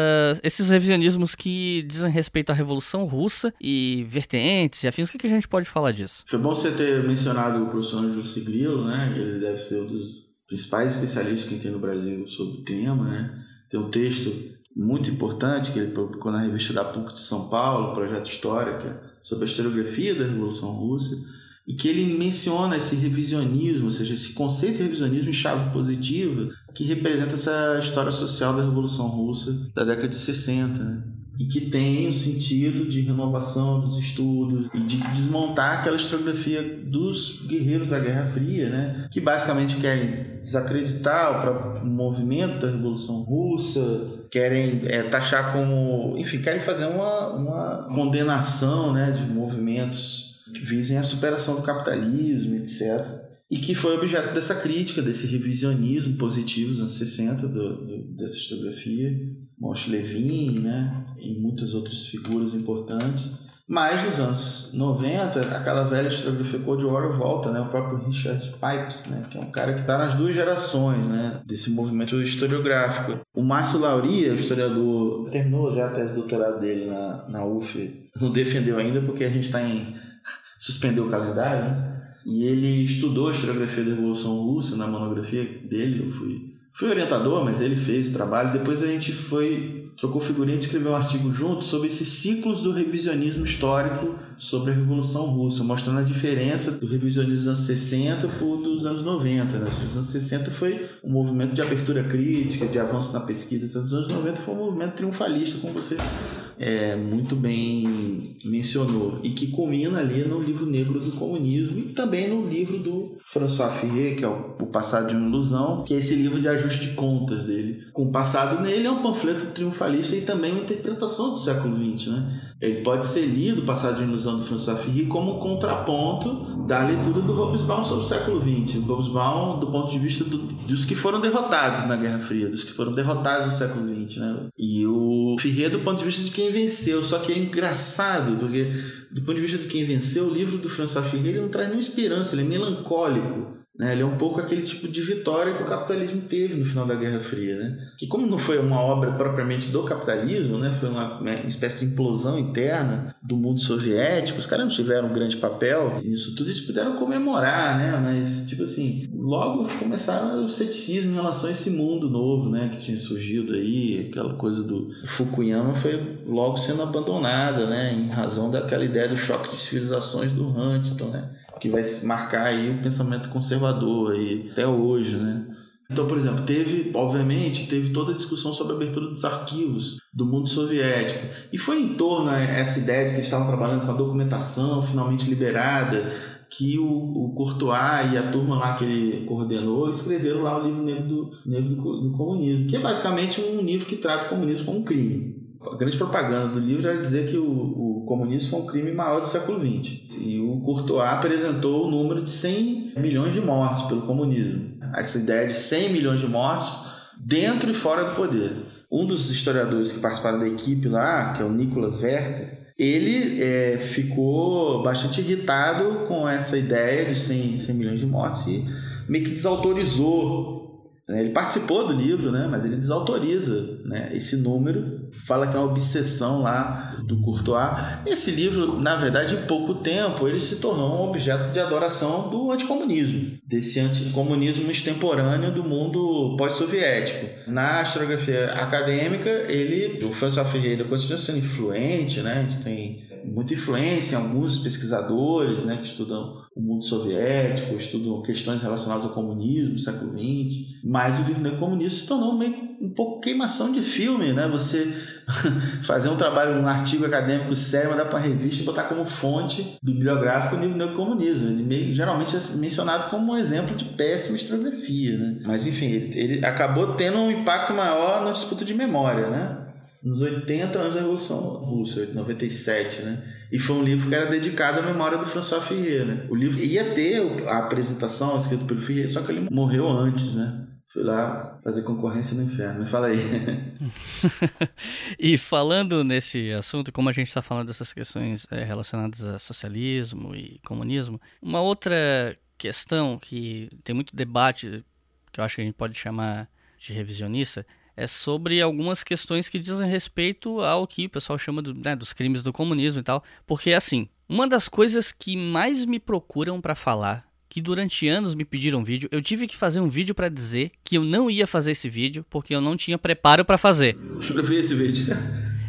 Speaker 3: esses revisionismos que dizem respeito à Revolução Russa e vertentes e afins? O que, que a gente pode falar disso?
Speaker 4: Foi bom você ter mencionado o professor Ângelo Sigrilo, né? Ele deve ser um dos principais especialistas que tem no Brasil sobre o tema, né? Tem um texto muito importante que ele publicou na revista da PUC de São Paulo, Projeto Histórica, sobre a historiografia da Revolução Russa, e que ele menciona esse revisionismo, ou seja, esse conceito de revisionismo em chave positiva, que representa essa história social da Revolução Russa da década de 60. Né? e que tem o sentido de renovação dos estudos e de desmontar aquela historiografia dos guerreiros da Guerra Fria, né? que basicamente querem desacreditar o próprio movimento da Revolução Russa, querem é, taxar como, enfim, querem fazer uma, uma condenação né, de movimentos que visem a superação do capitalismo, etc. E que foi objeto dessa crítica, desse revisionismo positivo dos anos 60 do, do, dessa historiografia. Moshe Levin, né, e muitas outras figuras importantes. Mas nos anos 90, aquela velha historiografia Cold War volta, né? O próprio Richard Pipes, né? Que é um cara que está nas duas gerações, né? Desse movimento historiográfico. O Márcio Lauria, o historiador, terminou já a tese de doutorado dele na, na UF. Não defendeu ainda porque a gente está em... suspendeu o calendário, né? E ele estudou a historiografia da Revolução Russa na monografia dele. Eu fui Fui orientador, mas ele fez o trabalho. Depois a gente foi, trocou figurinha e escreveu um artigo junto sobre esses ciclos do revisionismo histórico sobre a Revolução Russa, mostrando a diferença do revisionismo dos anos 60 por dos anos 90. Né? Os anos 60 foi um movimento de abertura crítica, de avanço na pesquisa. Os anos 90 foi um movimento triunfalista, como você é, muito bem mencionou, e que culmina ali no livro negro do comunismo e também no livro do François Ferré, que é o, o Passado de uma Ilusão, que é esse livro de ajuste de contas dele. Com o passado nele é um panfleto triunfalista e também uma interpretação do século XX. Né? Ele pode ser lido, Passado de uma Ilusão do François Ferré, como contraponto da leitura do Hobsbawm sobre o século XX. O Hobsbawm, do ponto de vista do, dos que foram derrotados na Guerra Fria, dos que foram derrotados no século XX. Né? E o Ferré, do ponto de vista de quem venceu. Só que é engraçado, porque do ponto de vista de quem venceu, o livro do François Ferreira não traz nenhuma esperança, ele é melancólico. Né? Ele é um pouco aquele tipo de vitória que o capitalismo teve no final da Guerra Fria. Né? Que como não foi uma obra propriamente do capitalismo, né? foi uma, uma espécie de implosão interna do mundo soviético, os caras não tiveram um grande papel nisso tudo, eles puderam comemorar, né? mas tipo assim, logo começaram o ceticismo em relação a esse mundo novo né? que tinha surgido aí, aquela coisa do Fukuyama foi logo sendo abandonada né? em razão daquela ideia do choque de civilizações do Huntington. Né? Que vai marcar aí o pensamento conservador aí até hoje, né? Então, por exemplo, teve, obviamente, teve toda a discussão sobre a abertura dos arquivos do mundo soviético. E foi em torno a essa ideia de que eles estavam trabalhando com a documentação finalmente liberada, que o, o Courtois e a turma lá que ele coordenou escreveram lá o livro Negro do, Negro do Comunismo, que é basicamente um livro que trata o comunismo como um crime. A grande propaganda do livro era dizer que o, o comunismo foi um crime maior do século XX. E o Courtois apresentou o número de 100 milhões de mortos pelo comunismo. Essa ideia de 100 milhões de mortos dentro e fora do poder. Um dos historiadores que participaram da equipe lá, que é o Nicholas Werther, ele é, ficou bastante irritado com essa ideia de 100, 100 milhões de mortes e meio que desautorizou né? Ele participou do livro, né? mas ele desautoriza né? esse número, fala que é uma obsessão lá do Courtois. Esse livro, na verdade, em pouco tempo, ele se tornou um objeto de adoração do anticomunismo, desse anticomunismo extemporâneo do mundo pós-soviético. Na historiografia acadêmica, ele, o François Ferreira continua sendo influente, né? a gente tem muita influência em alguns pesquisadores né, que estudam o mundo soviético, estudam questões relacionadas ao comunismo, século XX, mas o livro negro comunista se tornou meio um pouco queimação de filme, né? Você fazer um trabalho, um artigo acadêmico sério, mandar para revista e botar como fonte bibliográfica o livro negro comunismo. Ele meio, geralmente é mencionado como um exemplo de péssima historiografia, né? Mas enfim, ele, ele acabou tendo um impacto maior na disputa de memória, né? Nos 80 anos da Revolução Russa, 97, né? E foi um livro que era dedicado à memória do François Ferreira. Né? O livro ia ter a apresentação escrito pelo Ferreira, só que ele morreu antes, né? Fui lá fazer concorrência no inferno. Me fala aí.
Speaker 3: e falando nesse assunto, como a gente está falando dessas questões é, relacionadas a socialismo e comunismo, uma outra questão que tem muito debate, que eu acho que a gente pode chamar de revisionista, é sobre algumas questões que dizem respeito ao que o pessoal chama do, né, dos crimes do comunismo e tal. Porque, assim, uma das coisas que mais me procuram para falar, que durante anos me pediram vídeo, eu tive que fazer um vídeo para dizer que eu não ia fazer esse vídeo porque eu não tinha preparo para fazer.
Speaker 4: Eu vi esse vídeo.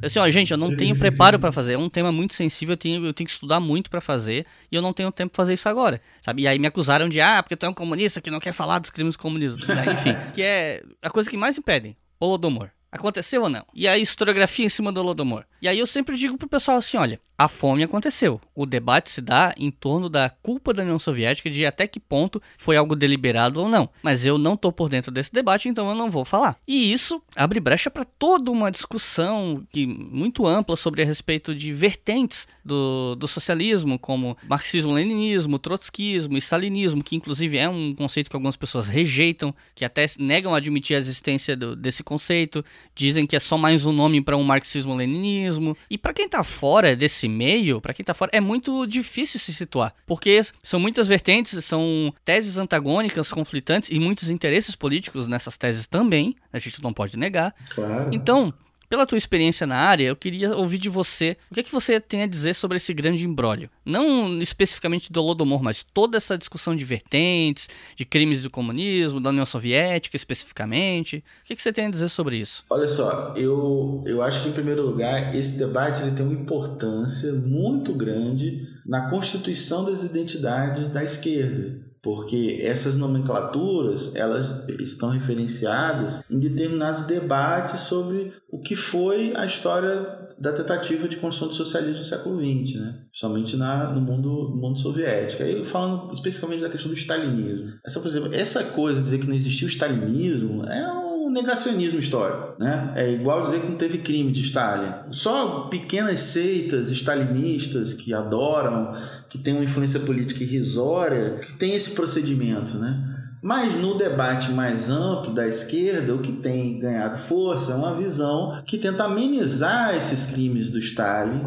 Speaker 3: Eu assim, ó, gente, eu não tenho preparo para fazer. É um tema muito sensível, eu tenho, eu tenho que estudar muito para fazer e eu não tenho tempo pra fazer isso agora. Sabe? E aí me acusaram de, ah, porque tu é um comunista que não quer falar dos crimes comunistas. Enfim, que é a coisa que mais me pedem. Holodomor. Aconteceu ou não? E a historiografia em cima do Holodomor. E aí eu sempre digo pro pessoal assim, olha, a fome aconteceu. O debate se dá em torno da culpa da União Soviética de até que ponto foi algo deliberado ou não. Mas eu não tô por dentro desse debate, então eu não vou falar. E isso abre brecha para toda uma discussão que, muito ampla sobre a respeito de vertentes do, do socialismo, como marxismo-leninismo, trotskismo e stalinismo, que inclusive é um conceito que algumas pessoas rejeitam, que até negam admitir a existência do, desse conceito, dizem que é só mais um nome para um marxismo-leninismo. E para quem tá fora desse meio, para quem tá fora, é muito difícil se situar, porque são muitas vertentes, são teses antagônicas, conflitantes e muitos interesses políticos nessas teses também, a gente não pode negar.
Speaker 4: Claro.
Speaker 3: Então, pela tua experiência na área, eu queria ouvir de você o que é que você tem a dizer sobre esse grande embrólio. Não especificamente do Holodomor, mas toda essa discussão de vertentes, de crimes do comunismo, da União Soviética especificamente. O que, é que você tem a dizer sobre isso?
Speaker 4: Olha só, eu, eu acho que em primeiro lugar esse debate ele tem uma importância muito grande na constituição das identidades da esquerda porque essas nomenclaturas elas estão referenciadas em determinados debates sobre o que foi a história da tentativa de construção do socialismo no século XX, né? somente na, no, mundo, mundo soviético. Aí falando especificamente da questão do stalinismo. Essa, por exemplo, essa coisa de dizer que não existiu stalinismo é um negacionismo histórico, né? É igual dizer que não teve crime de Stalin. Só pequenas seitas stalinistas que adoram, que têm uma influência política irrisória, que tem esse procedimento, né? Mas no debate mais amplo da esquerda, o que tem ganhado força é uma visão que tenta amenizar esses crimes do Stalin,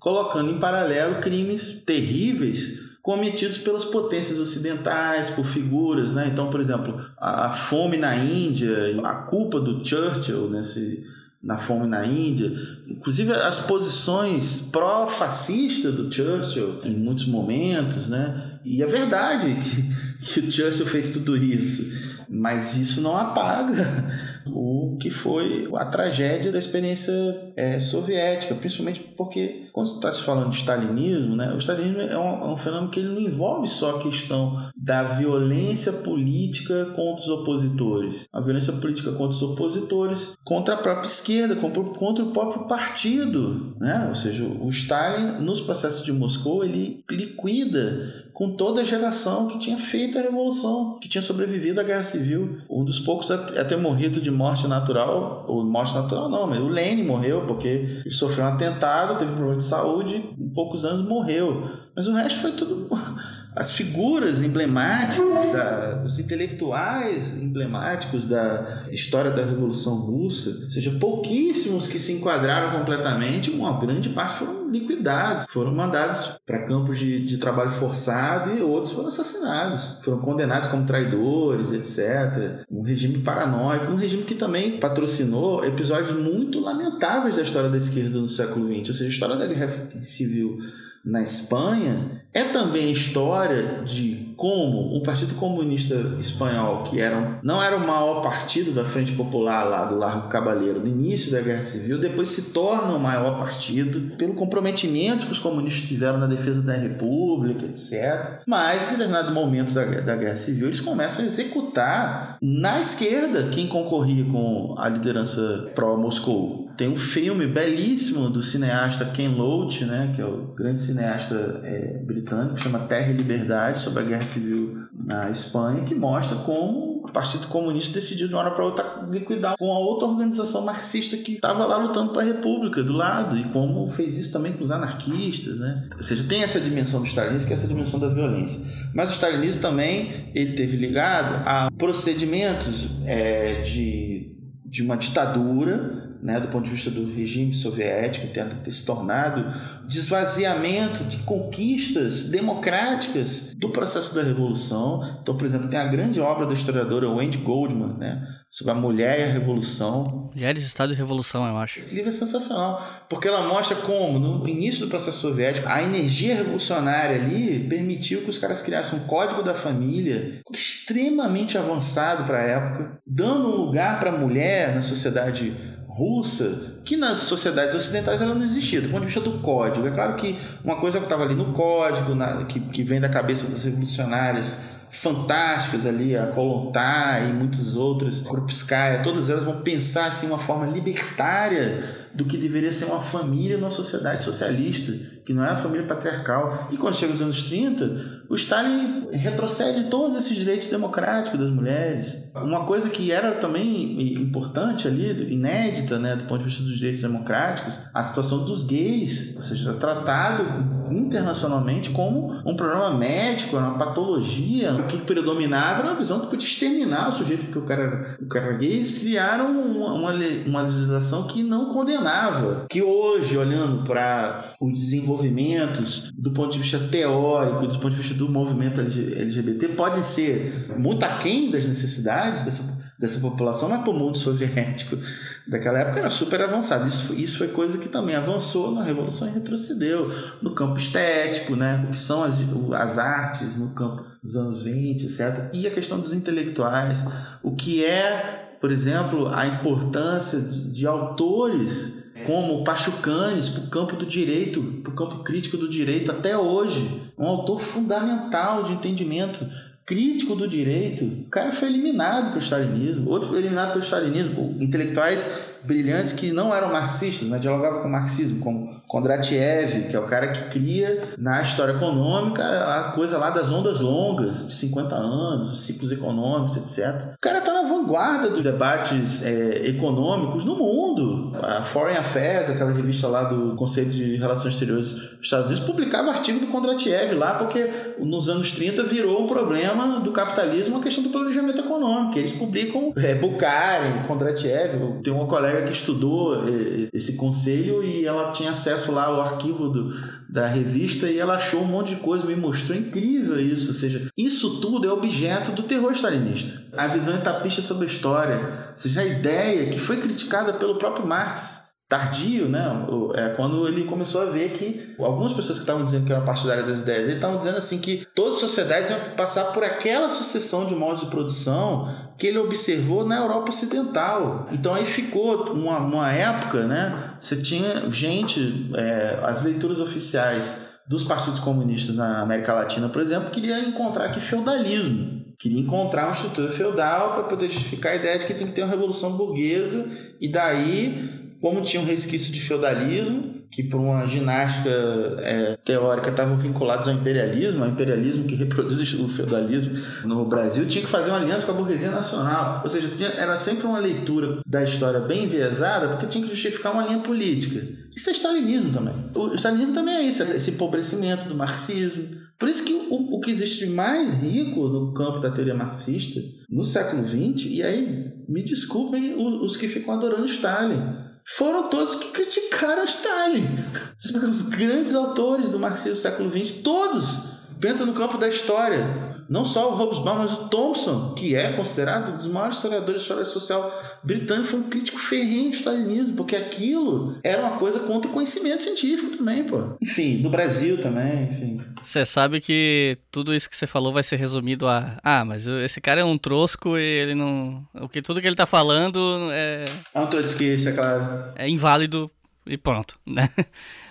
Speaker 4: colocando em paralelo crimes terríveis cometidos pelas potências ocidentais, por figuras, né? Então, por exemplo, a fome na Índia, a culpa do Churchill nesse na fome na Índia, inclusive as posições pró-fascistas do Churchill em muitos momentos, né? E é verdade que, que o Churchill fez tudo isso, mas isso não apaga o que foi a tragédia da experiência é, soviética, principalmente porque quando está se falando de stalinismo, né, o stalinismo é um, é um, fenômeno que ele não envolve só a questão da violência política contra os opositores, a violência política contra os opositores, contra a própria esquerda, contra o próprio partido, né? ou seja, o Stalin nos processos de Moscou ele liquida com toda a geração que tinha feito a revolução, que tinha sobrevivido à guerra civil. Um dos poucos a ter morrido de morte natural, ou morte natural não, mas o Lenin morreu porque sofreu um atentado, teve um problema de saúde, em poucos anos morreu. Mas o resto foi tudo as figuras emblemáticas, da, os intelectuais emblemáticos da história da Revolução Russa, ou seja, pouquíssimos que se enquadraram completamente, uma grande parte foram liquidados, foram mandados para campos de, de trabalho forçado e outros foram assassinados, foram condenados como traidores, etc. Um regime paranoico, um regime que também patrocinou episódios muito lamentáveis da história da esquerda no século XX, ou seja, a história da guerra civil na Espanha é também história de como o Partido Comunista Espanhol, que era, não era o maior partido da Frente Popular lá do Largo Cabaleiro no início da Guerra Civil, depois se torna o maior partido pelo comprometimento que os comunistas tiveram na defesa da República, etc. Mas, em determinado momento da, da Guerra Civil, eles começam a executar na esquerda quem concorria com a liderança pró-Moscou. Tem um filme belíssimo do cineasta Ken Loach, né, que é o grande cineasta é, britânico, chama Terra e Liberdade, sobre a Guerra Civil na Espanha, que mostra como o Partido Comunista decidiu de uma hora para outra liquidar com a outra organização marxista que estava lá lutando para a República do lado e como fez isso também com os anarquistas, né? Ou seja, tem essa dimensão do stalinismo que é essa dimensão da violência. Mas o stalinismo também ele teve ligado a procedimentos é, de, de uma ditadura né, do ponto de vista do regime soviético, tenta ter se tornado desvaziamento de conquistas democráticas do processo da revolução. Então, por exemplo, tem a grande obra da historiadora Wendy Goldman, né, sobre a mulher e a revolução.
Speaker 3: Mulheres, Estado e Revolução, eu acho.
Speaker 4: Esse livro é sensacional, porque ela mostra como, no início do processo soviético, a energia revolucionária ali permitiu que os caras criassem um código da família extremamente avançado para a época, dando um lugar para a mulher na sociedade russa que nas sociedades ocidentais ela não existia, do ponto de vista do código. É claro que uma coisa que estava ali no código, na, que, que vem da cabeça dos revolucionários fantásticas ali, a Kolontai e muitas outras, Krupskaya, todas elas vão pensar assim uma forma libertária do que deveria ser uma família numa sociedade socialista, que não é a família patriarcal. E quando chega os anos 30, o Stalin retrocede todos esses direitos democráticos das mulheres. Uma coisa que era também importante ali, inédita, né, do ponto de vista dos direitos democráticos, a situação dos gays, ou seja, tratado internacionalmente como um problema médico, uma patologia. O que predominava era a visão que podia exterminar o sujeito, porque o cara, o cara gay, eles criaram uma, uma, uma legislação que não condenava. Que hoje, olhando para os desenvolvimentos do ponto de vista teórico, do ponto de vista do movimento LGBT, podem ser muito aquém das necessidades dessa dessa população, mas para o mundo soviético daquela época era super avançado. Isso, isso foi coisa que também avançou na Revolução e retrocedeu no campo estético, né? o que são as, as artes no campo dos anos 20, etc. E a questão dos intelectuais, o que é, por exemplo, a importância de, de autores como Pachucanes para o campo do direito, para o campo crítico do direito até hoje. Um autor fundamental de entendimento crítico do direito, o cara foi eliminado pelo stalinismo, outro foi eliminado pelo stalinismo, intelectuais brilhantes que não eram marxistas, mas dialogavam com o marxismo, como Kondratiev, que é o cara que cria na história econômica a coisa lá das ondas longas, de 50 anos, os ciclos econômicos, etc. O cara na vanguarda dos debates é, econômicos no mundo. A Foreign Affairs, aquela revista lá do Conselho de Relações Exteriores dos Estados Unidos, publicava artigo do Kondratiev lá, porque nos anos 30 virou um problema do capitalismo a questão do planejamento econômico. Eles publicam é, Bukharin, Kondratiev, tem uma colega que estudou eh, esse conselho e ela tinha acesso lá ao arquivo do, da revista e ela achou um monte de coisa, me mostrou incrível isso. Ou seja, isso tudo é objeto do terror stalinista. A visão etapista sobre a história, ou seja, a ideia que foi criticada pelo próprio Marx tardio, né? É quando ele começou a ver que algumas pessoas que estavam dizendo que eram partidárias das ideias, ele estavam dizendo assim que todas as sociedades iam passar por aquela sucessão de modos de produção que ele observou na Europa Ocidental. Então aí ficou uma, uma época, né? Você tinha gente, é, as leituras oficiais dos partidos comunistas na América Latina, por exemplo, queria encontrar aqui feudalismo. Queria encontrar uma estrutura feudal para poder justificar a ideia de que tem que ter uma revolução burguesa e daí como tinha um resquício de feudalismo, que por uma ginástica é, teórica estavam vinculados ao imperialismo, ao imperialismo que reproduz o feudalismo no Brasil, tinha que fazer uma aliança com a burguesia nacional. Ou seja, tinha, era sempre uma leitura da história bem enviesada, porque tinha que justificar uma linha política. Isso é stalinismo também. O stalinismo também é isso, esse empobrecimento do marxismo. Por isso que o, o que existe de mais rico no campo da teoria marxista no século XX, e aí me desculpem os que ficam adorando Stalin foram todos que criticaram Stalin. Os grandes autores do marxismo do século XX, todos, pensa no campo da história não só o Hobsbawm, mas o Thompson, que é considerado um dos maiores historiadores de história social britânico, foi um crítico ferrenho de stalinismo, porque aquilo era uma coisa contra o conhecimento científico também, pô. Enfim, no Brasil também, enfim.
Speaker 3: Você sabe que tudo isso que você falou vai ser resumido a ah, mas esse cara é um trosco e ele não. O que tudo que ele tá falando é.
Speaker 4: É um trotskista, é claro.
Speaker 3: É inválido e pronto, né?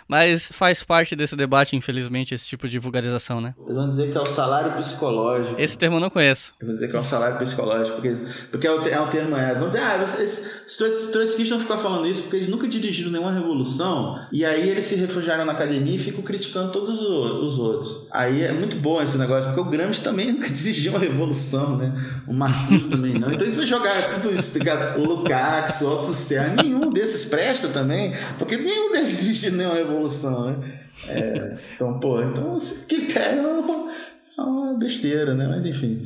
Speaker 3: Mas faz parte desse debate, infelizmente, esse tipo de vulgarização, né?
Speaker 4: Eles vão dizer que é o salário psicológico.
Speaker 3: Esse termo eu não conheço.
Speaker 4: Eu vou dizer que é um salário psicológico, porque, porque é, o, é um termo. É, vamos dizer, ah, os trotskistas não ficam falando isso porque eles nunca dirigiram nenhuma revolução, e aí eles se refugiaram na academia e ficam criticando todos os outros. Aí é muito bom esse negócio, porque o Gramsci também nunca dirigiu uma revolução, né? O Marcos também não. Então ele vai jogar tudo isso, tá o Lukács, o Otto Serra, nenhum desses presta também, porque nenhum desses dirigiu nenhuma revolução evolução, né? É, então, pô, então esse critério é uma besteira, né? Mas enfim,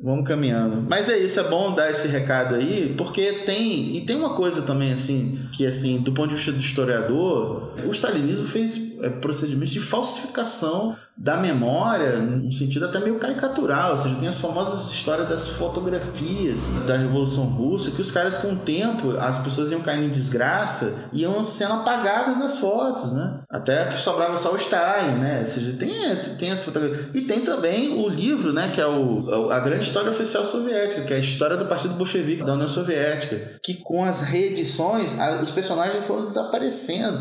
Speaker 4: vamos caminhando. Mas é isso, é bom dar esse recado aí, porque tem. E tem uma coisa também, assim, que assim, do ponto de vista do historiador, o stalinismo fez procedimentos de falsificação da memória, num sentido até meio caricatural. Ou seja, tem as famosas histórias das fotografias da Revolução Russa, que os caras, com o tempo, as pessoas iam caindo em desgraça e iam sendo apagadas das fotos, né? Até que sobrava só o Stalin, né? Ou seja, tem, tem as fotografias. E tem também o livro, né? Que é o, a grande história oficial soviética, que é a história do Partido Bolchevique da União Soviética, que com as reedições, os personagens foram desaparecendo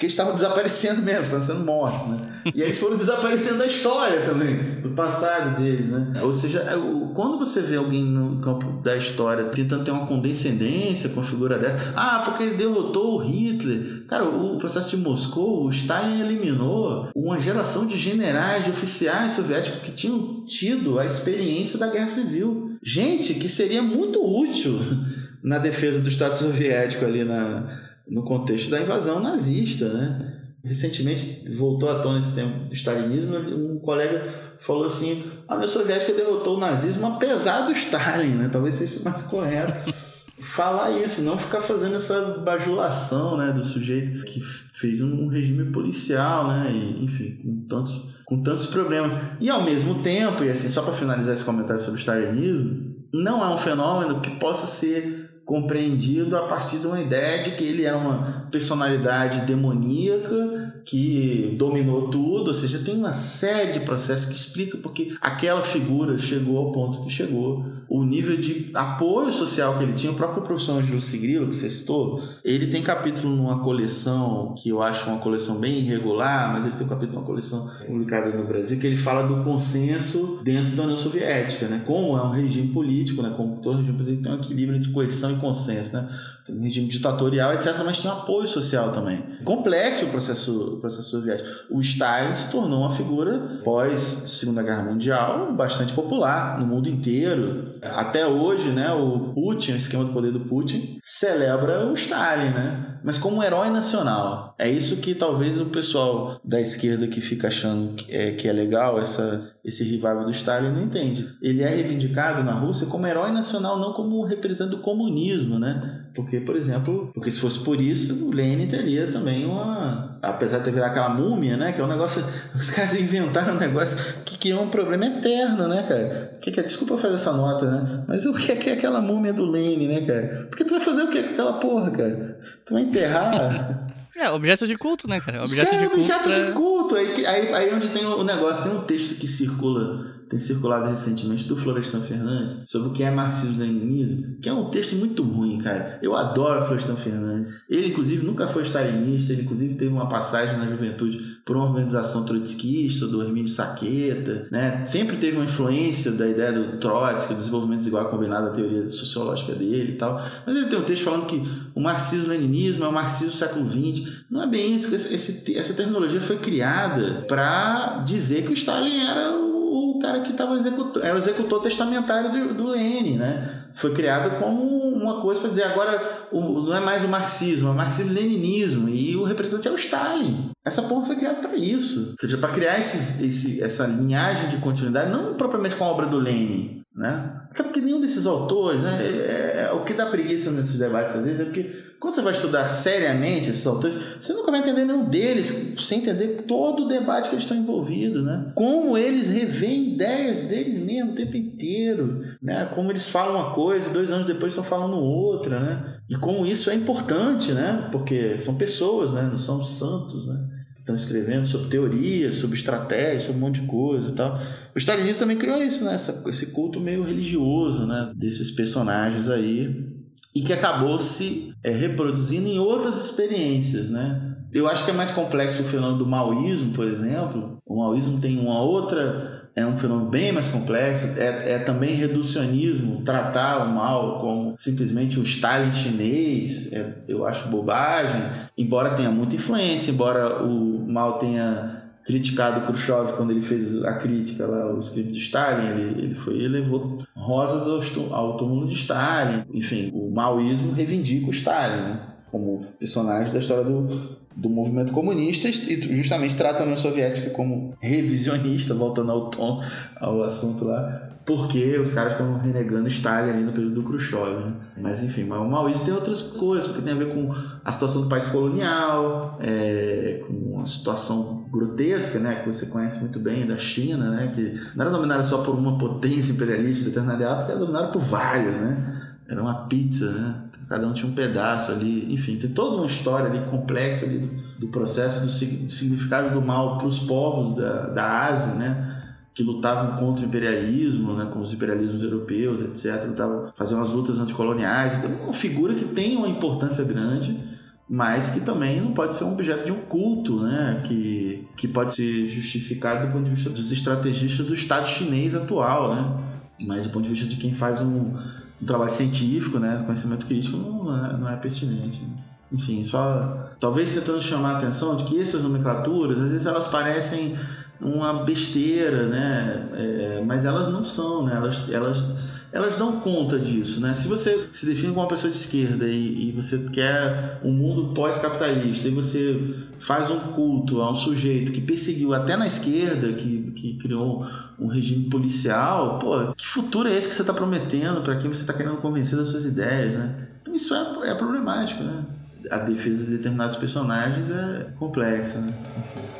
Speaker 4: porque estavam desaparecendo mesmo, estavam sendo mortos, né? E eles foram desaparecendo da história também, do passado deles, né? Ou seja, é, quando você vê alguém no campo da história tentando ter uma condescendência com a figura dessa, ah, porque ele derrotou o Hitler. Cara, o processo de Moscou, o Stalin eliminou uma geração de generais, de oficiais soviéticos que tinham tido a experiência da guerra civil. Gente que seria muito útil na defesa do Estado soviético ali na no contexto da invasão nazista, né? Recentemente voltou à tona esse tempo do stalinismo, um colega falou assim: a União Soviética derrotou o nazismo apesar do Stalin, né? Talvez seja mais correto falar isso, não ficar fazendo essa bajulação, né, do sujeito que fez um regime policial, né, e, enfim, com tantos, com tantos problemas. E ao mesmo tempo, e assim, só para finalizar esse comentário sobre o stalinismo, não é um fenômeno que possa ser compreendido a partir de uma ideia de que ele é uma personalidade demoníaca que dominou tudo, ou seja, tem uma série de processos que explica porque aquela figura chegou ao ponto que chegou, o nível de apoio social que ele tinha, o próprio professor Angelo Sigrilo, que você citou, ele tem capítulo numa coleção que eu acho uma coleção bem irregular, mas ele tem um capítulo numa coleção publicada no Brasil que ele fala do consenso dentro da União Soviética, né? Como é um regime político, né? Como todo regime político tem um equilíbrio entre coerção e consenso, né? Regime ditatorial, etc., mas tinha apoio social também. Complexo o processo, o processo soviético. O Stalin se tornou uma figura, pós Segunda Guerra Mundial, bastante popular no mundo inteiro. Até hoje, né, o Putin, o esquema do poder do Putin, celebra o Stalin, né? mas como um herói nacional. É isso que talvez o pessoal da esquerda que fica achando que é, que é legal essa, esse revival do Stalin não entende. Ele é reivindicado na Rússia como herói nacional, não como representante do comunismo, né? Porque, por exemplo, porque se fosse por isso, o Lenin teria também uma. Apesar de ter virado aquela múmia, né? Que é um negócio. Os caras inventaram um negócio que, que é um problema eterno, né, cara? Que, que, desculpa fazer essa nota, né? Mas o que é, que é aquela múmia do Lenin, né, cara? Porque tu vai fazer o que com aquela porra, cara? Tu vai enterrar.
Speaker 3: É, objeto de culto, né, cara? Objeto, de, culto
Speaker 4: objeto pra... de culto. Aí, aí, aí onde tem o negócio, tem um texto que circula tem circulado recentemente do Florestan Fernandes sobre o que é marxismo-leninismo, que é um texto muito ruim, cara. Eu adoro Florestan Fernandes. Ele, inclusive, nunca foi stalinista, ele, inclusive, teve uma passagem na juventude por uma organização trotskista, do Hermínio Saqueta, né? Sempre teve uma influência da ideia do Trotsky, do desenvolvimento desigual combinado, a teoria sociológica dele e tal. Mas ele tem um texto falando que o marxismo-leninismo é o marxismo do século XX. Não é bem isso. Esse, essa terminologia foi criada para dizer que o Stalin era cara que estava executando, era o executor testamentário do, do Lenin, né? Foi criado como uma coisa para dizer agora o, não é mais o marxismo, é o marxismo-leninismo e o representante é o Stalin. Essa porra foi criada para isso, ou seja, para criar esse, esse, essa linhagem de continuidade, não propriamente com a obra do Lenin, né? Até porque nenhum desses autores, né, é, é, é, o que dá preguiça nesses debates às vezes é porque quando você vai estudar seriamente esses autores, você nunca vai entender nenhum deles sem entender todo o debate que eles estão envolvidos, né? Como eles revêem ideias deles mesmo o tempo inteiro, né? Como eles falam uma coisa e dois anos depois estão falando outra, né? E como isso é importante, né? Porque são pessoas, né? Não são santos, né? estão escrevendo sobre teorias, sobre estratégias, sobre um monte de coisa e tal. O stalinismo também criou isso, né? Esse culto meio religioso, né? Desses personagens aí e que acabou se é, reproduzindo em outras experiências, né? Eu acho que é mais complexo o fenômeno do maoísmo, por exemplo. O maoísmo tem uma outra, é um fenômeno bem mais complexo. É, é também reducionismo, tratar o mal como simplesmente o Stalin chinês. É, eu acho bobagem, embora tenha muita influência, embora o mal tenha criticado Khrushchev quando ele fez a crítica lá ao escrito de Stalin, ele, ele foi ele levou rosas ao, ao túmulo de Stalin. Enfim, o maoísmo reivindica o Stalin, né? como personagem da história do, do movimento comunista e justamente trata a União Soviética como revisionista, voltando ao tom, ao assunto lá, porque os caras estão renegando Stalin ali no período do Khrushchev. Né? Mas enfim, mas o maoísmo tem outras coisas, porque tem a ver com a situação do país colonial, é, com uma situação grotesca, né, que você conhece muito bem da China, né, que não era dominada só por uma potência imperialista de determinada época, era dominada por várias, né? Era uma pizza, né? Cada um tinha um pedaço ali, enfim, tem toda uma história ali complexa ali do, do processo do, significado do mal para os povos da, da Ásia, né? Que lutavam contra o imperialismo, né, com os imperialismos europeus, etc. Faziam as lutas anticoloniais. Então, uma figura que tem uma importância grande mas que também não pode ser um objeto de um culto, né? que, que pode ser justificado do ponto de vista dos estrategistas do Estado chinês atual, né? mas do ponto de vista de quem faz um, um trabalho científico, né? conhecimento crítico, não é, não é pertinente. Enfim, só talvez tentando chamar a atenção de que essas nomenclaturas, às vezes elas parecem uma besteira, né? É, mas elas não são, né? Elas, elas elas dão conta disso, né? Se você se define como uma pessoa de esquerda e, e você quer um mundo pós-capitalista e você faz um culto a um sujeito que perseguiu até na esquerda, que, que criou um regime policial, pô, que futuro é esse que você está prometendo para quem você está querendo convencer das suas ideias, né? Então isso é, é problemático, né? A defesa de determinados personagens é complexa, né? Enfim.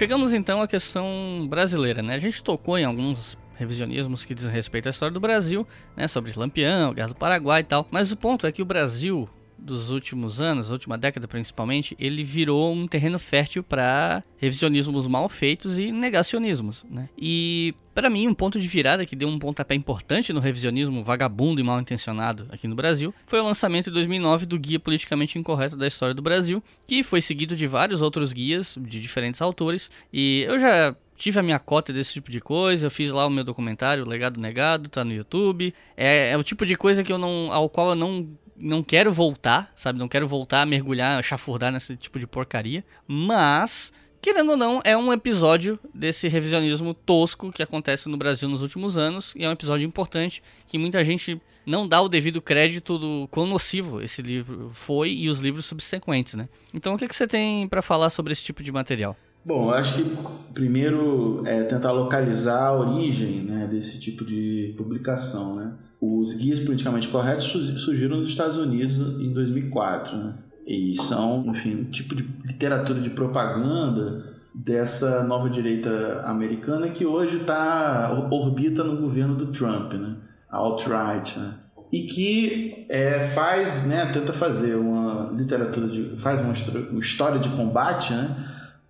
Speaker 3: Chegamos então à questão brasileira, né? A gente tocou em alguns revisionismos que dizem respeito à história do Brasil, né? Sobre Lampião, Guerra do Paraguai e tal. Mas o ponto é que o Brasil dos últimos anos, última década principalmente, ele virou um terreno fértil para revisionismos mal feitos e negacionismos, né? E para mim, um ponto de virada que deu um pontapé importante no revisionismo vagabundo e mal intencionado aqui no Brasil foi o lançamento em 2009 do Guia Politicamente Incorreto da História do Brasil, que foi seguido de vários outros guias de diferentes autores. E eu já tive a minha cota desse tipo de coisa, eu fiz lá o meu documentário, Legado Negado, tá no YouTube. É, é o tipo de coisa que eu não, ao qual eu não não quero voltar, sabe? Não quero voltar a mergulhar, a chafurdar nesse tipo de porcaria. Mas querendo ou não, é um episódio desse revisionismo tosco que acontece no Brasil nos últimos anos. E é um episódio importante que muita gente não dá o devido crédito do quão nocivo esse livro foi e os livros subsequentes, né? Então, o que, que você tem para falar sobre esse tipo de material?
Speaker 4: Bom, eu acho que primeiro é tentar localizar a origem né, desse tipo de publicação. Né? Os guias politicamente corretos surgiram nos Estados Unidos em 2004. Né? E são, enfim, um tipo de literatura de propaganda dessa nova direita americana que hoje está orbita no governo do Trump, né? alt-right, né? e que é, faz, né, tenta fazer uma literatura de, faz uma, uma história de combate, né,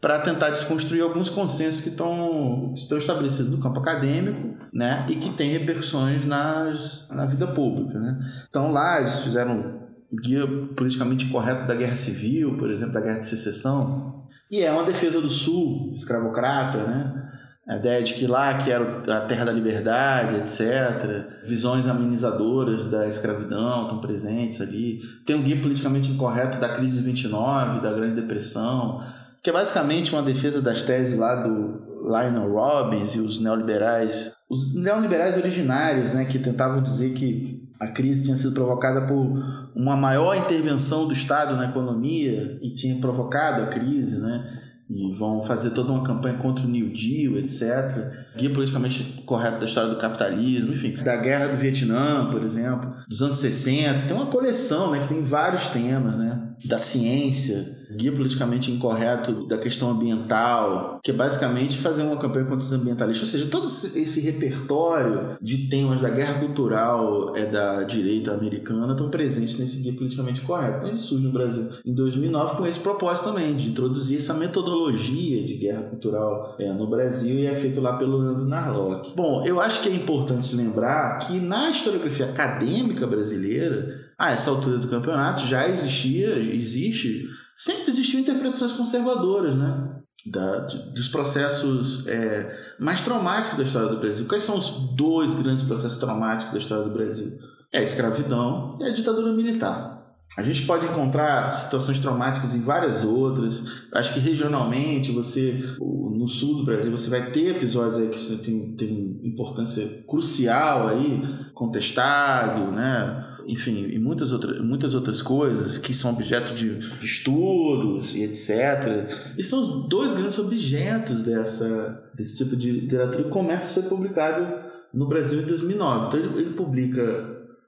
Speaker 4: para tentar desconstruir alguns consensos que estão, estão estabelecidos no campo acadêmico, né, e que têm repercussões nas, na vida pública, né. Então lá eles fizeram guia politicamente correto da guerra civil, por exemplo, da guerra de secessão. E é uma defesa do sul, escravocrata, né? A ideia de que lá que era a terra da liberdade, etc. Visões amenizadoras da escravidão estão presentes ali. Tem um guia politicamente incorreto da crise de 29, da Grande Depressão, que é basicamente uma defesa das teses lá do Lionel Robbins e os neoliberais, os neoliberais originários, né, que tentavam dizer que a crise tinha sido provocada por uma maior intervenção do Estado na economia e tinha provocado a crise, né? E vão fazer toda uma campanha contra o New Deal, etc. Guia politicamente correto da história do capitalismo, enfim, da guerra do Vietnã, por exemplo, dos anos 60. Tem uma coleção, né, que tem vários temas, né? Da ciência, guia politicamente incorreto da questão ambiental, que é basicamente fazer uma campanha contra os ambientalistas. Ou seja, todo esse repertório de temas da guerra cultural é da direita americana estão presentes nesse guia politicamente correto. Ele surge no Brasil em 2009 com esse propósito também, de introduzir essa metodologia de guerra cultural é, no Brasil e é feito lá pelo Leandro Narlock. Bom, eu acho que é importante lembrar que na historiografia acadêmica brasileira, a essa altura do campeonato já existia, existe sempre existiam interpretações conservadoras, né? Da, dos processos é, mais traumáticos da história do Brasil. Quais são os dois grandes processos traumáticos da história do Brasil? É a escravidão e a ditadura militar. A gente pode encontrar situações traumáticas em várias outras. Acho que regionalmente, você no sul do Brasil, você vai ter episódios aí que tem, tem importância crucial aí, contestado, né? Enfim, e muitas outras, muitas outras coisas que são objeto de, estudos e etc. E são os dois grandes objetos dessa, desse tipo de literatura que começa a ser publicado no Brasil em 2009. Então ele, ele publica,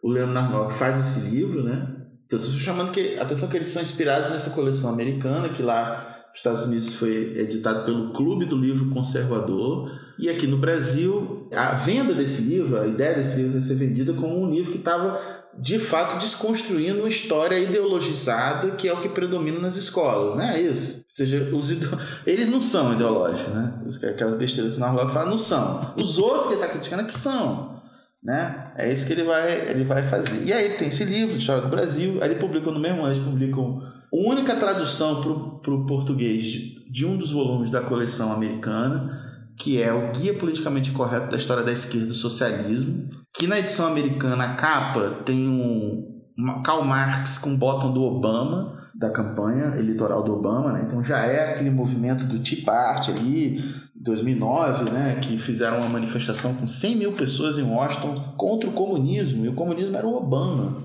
Speaker 4: o Leandro Narnock faz esse livro, né? Então estou chamando que, atenção que eles são inspirados nessa coleção americana que lá nos Estados Unidos foi editado pelo Clube do Livro Conservador e aqui no Brasil a venda desse livro, a ideia desse livro é ser vendida como um livro que estava de fato desconstruindo uma história ideologizada que é o que predomina nas escolas, né? É isso. Ou seja, os eles não são ideológicos, né? Aquelas besteiras que o Narlock fala não são. Os outros que ele está criticando é que são. Né? É isso que ele vai, ele vai fazer. E aí ele tem esse livro, História do Brasil, aí ele publica no mesmo ano, eles publicam única tradução para o português de, um dos volumes da coleção americana, que é o Guia Politicamente Correto da História da Esquerda do Socialismo, que na edição americana a capa tem um Karl Marx com bottom do Obama, da campanha eleitoral do Obama, né? então já é aquele movimento do Tea Party ali, 2009, né, que fizeram uma manifestação com 100 mil pessoas em Washington contra o comunismo, e o comunismo era o Obama.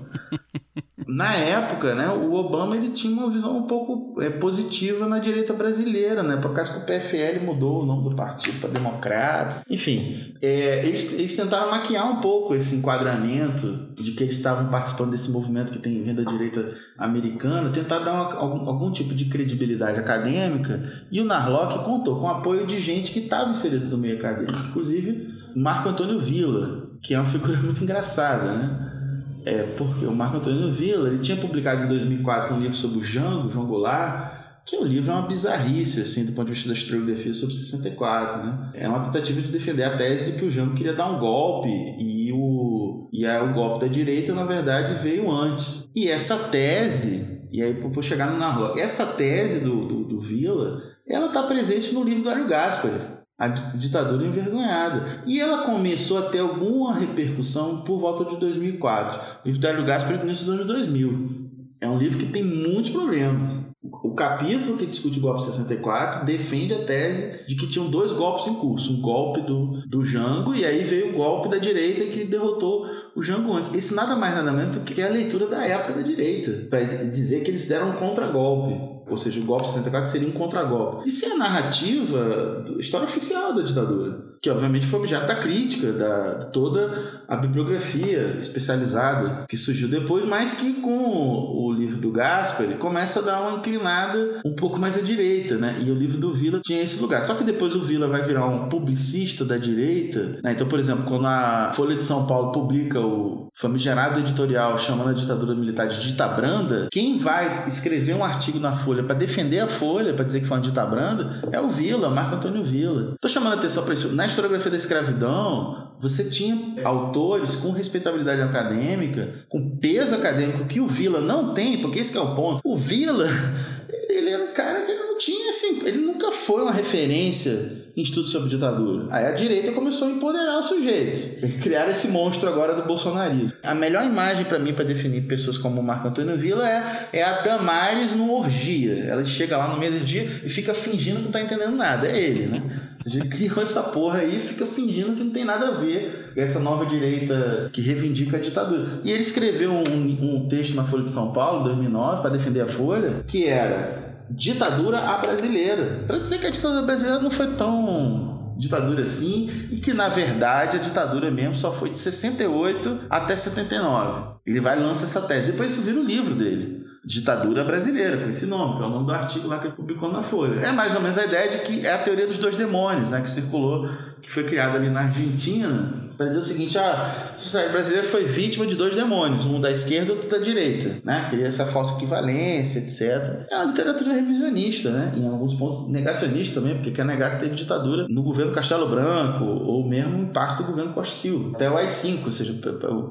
Speaker 4: Na época, né, o Obama ele tinha uma visão um pouco é, positiva na direita brasileira, né, por causa que o PFL mudou o nome do partido para Democratas. Enfim, é, eles, eles tentaram maquiar um pouco esse enquadramento de que eles estavam participando desse movimento que tem vindo da direita americana, tentar dar uma, algum, algum tipo de credibilidade acadêmica. E o Narlock contou com o apoio de gente que estava inserida no meio acadêmico, inclusive Marco Antônio Villa, que é uma figura muito engraçada, né? É, porque o Marco Antônio Villa ele tinha publicado em 2004 um livro sobre o Jango, João Goulart, que o livro é uma bizarrice, assim, do ponto de vista da historiografia sobre 64, né? É uma tentativa de defender a tese de que o Jango queria dar um golpe e o, e aí, o golpe da direita, na verdade, veio antes. E essa tese, e aí vou chegar no Narro, essa tese do, do, do Villa, ela está presente no livro do Hélio Gaspari, a ditadura envergonhada. E ela começou a ter alguma repercussão por volta de 2004. O livro do Hélio Gaspar é início dos anos 2000. É um livro que tem muitos problemas. o capítulo que discute o golpe de 64 defende a tese de que tinham dois golpes em curso. Um golpe do, do Jango e aí veio o golpe da direita que derrotou o Jango antes. Isso nada mais nada menos do que a leitura da época da direita. Para dizer que eles deram um contragolpe. Ou seja, o golpe de 64 seria um contragolpe. Isso é a narrativa, história oficial da ditadura que obviamente foi objeto da crítica, da, de toda a bibliografia especializada que surgiu depois, mas que com o livro do Gaspar começa a dar uma inclinada um pouco mais à direita, né? E o livro do Vila tinha esse lugar. Só que depois o Vila vai virar um publicista da direita, né? Então, por exemplo, quando a Folha de São Paulo publica o famigerado editorial chamando a ditadura militar de dita branda, quem vai escrever um artigo na Folha para defender a Folha, para dizer que foi uma dita branda, é o Vila, Marco Antônio Vila. Tô chamando a atenção para isso. Na historiografia da escravidão, você tinha autores com respeitabilidade acadêmica, com peso acadêmico que o Vila não tem, porque esse é o ponto. O Vila, ele era um cara que não tinha assim, ele nunca foi uma referência estudos sobre ditadura. Aí a direita começou a empoderar os sujeitos. Criaram esse monstro agora do bolsonarismo. A melhor imagem para mim para definir pessoas como Marco Antônio Villa é, é a Damares no orgia. Ela chega lá no meio do dia e fica fingindo que não tá entendendo nada. É ele, né? Ele criou essa porra aí e fica fingindo que não tem nada a ver com essa nova direita que reivindica a ditadura. E ele escreveu um, um texto na Folha de São Paulo, em 2009, para defender a Folha, que era ditadura à brasileira. Para dizer que a ditadura brasileira não foi tão ditadura assim e que na verdade a ditadura mesmo só foi de 68 até 79. Ele vai lançar essa tese. Depois isso vira o livro dele. Ditadura Brasileira, com esse nome, que é o nome do artigo lá que ele publicou na Folha. É mais ou menos a ideia de que é a teoria dos dois demônios, né, que circulou, que foi criada ali na Argentina, para dizer o seguinte: a sociedade brasileira foi vítima de dois demônios, um da esquerda e outro da direita, né? Queria essa falsa equivalência, etc. É uma literatura revisionista, né? Em alguns pontos negacionista também, porque quer negar que teve ditadura no governo Castelo Branco ou mesmo em parte do governo Costa Silva, até o AI-5, ou seja,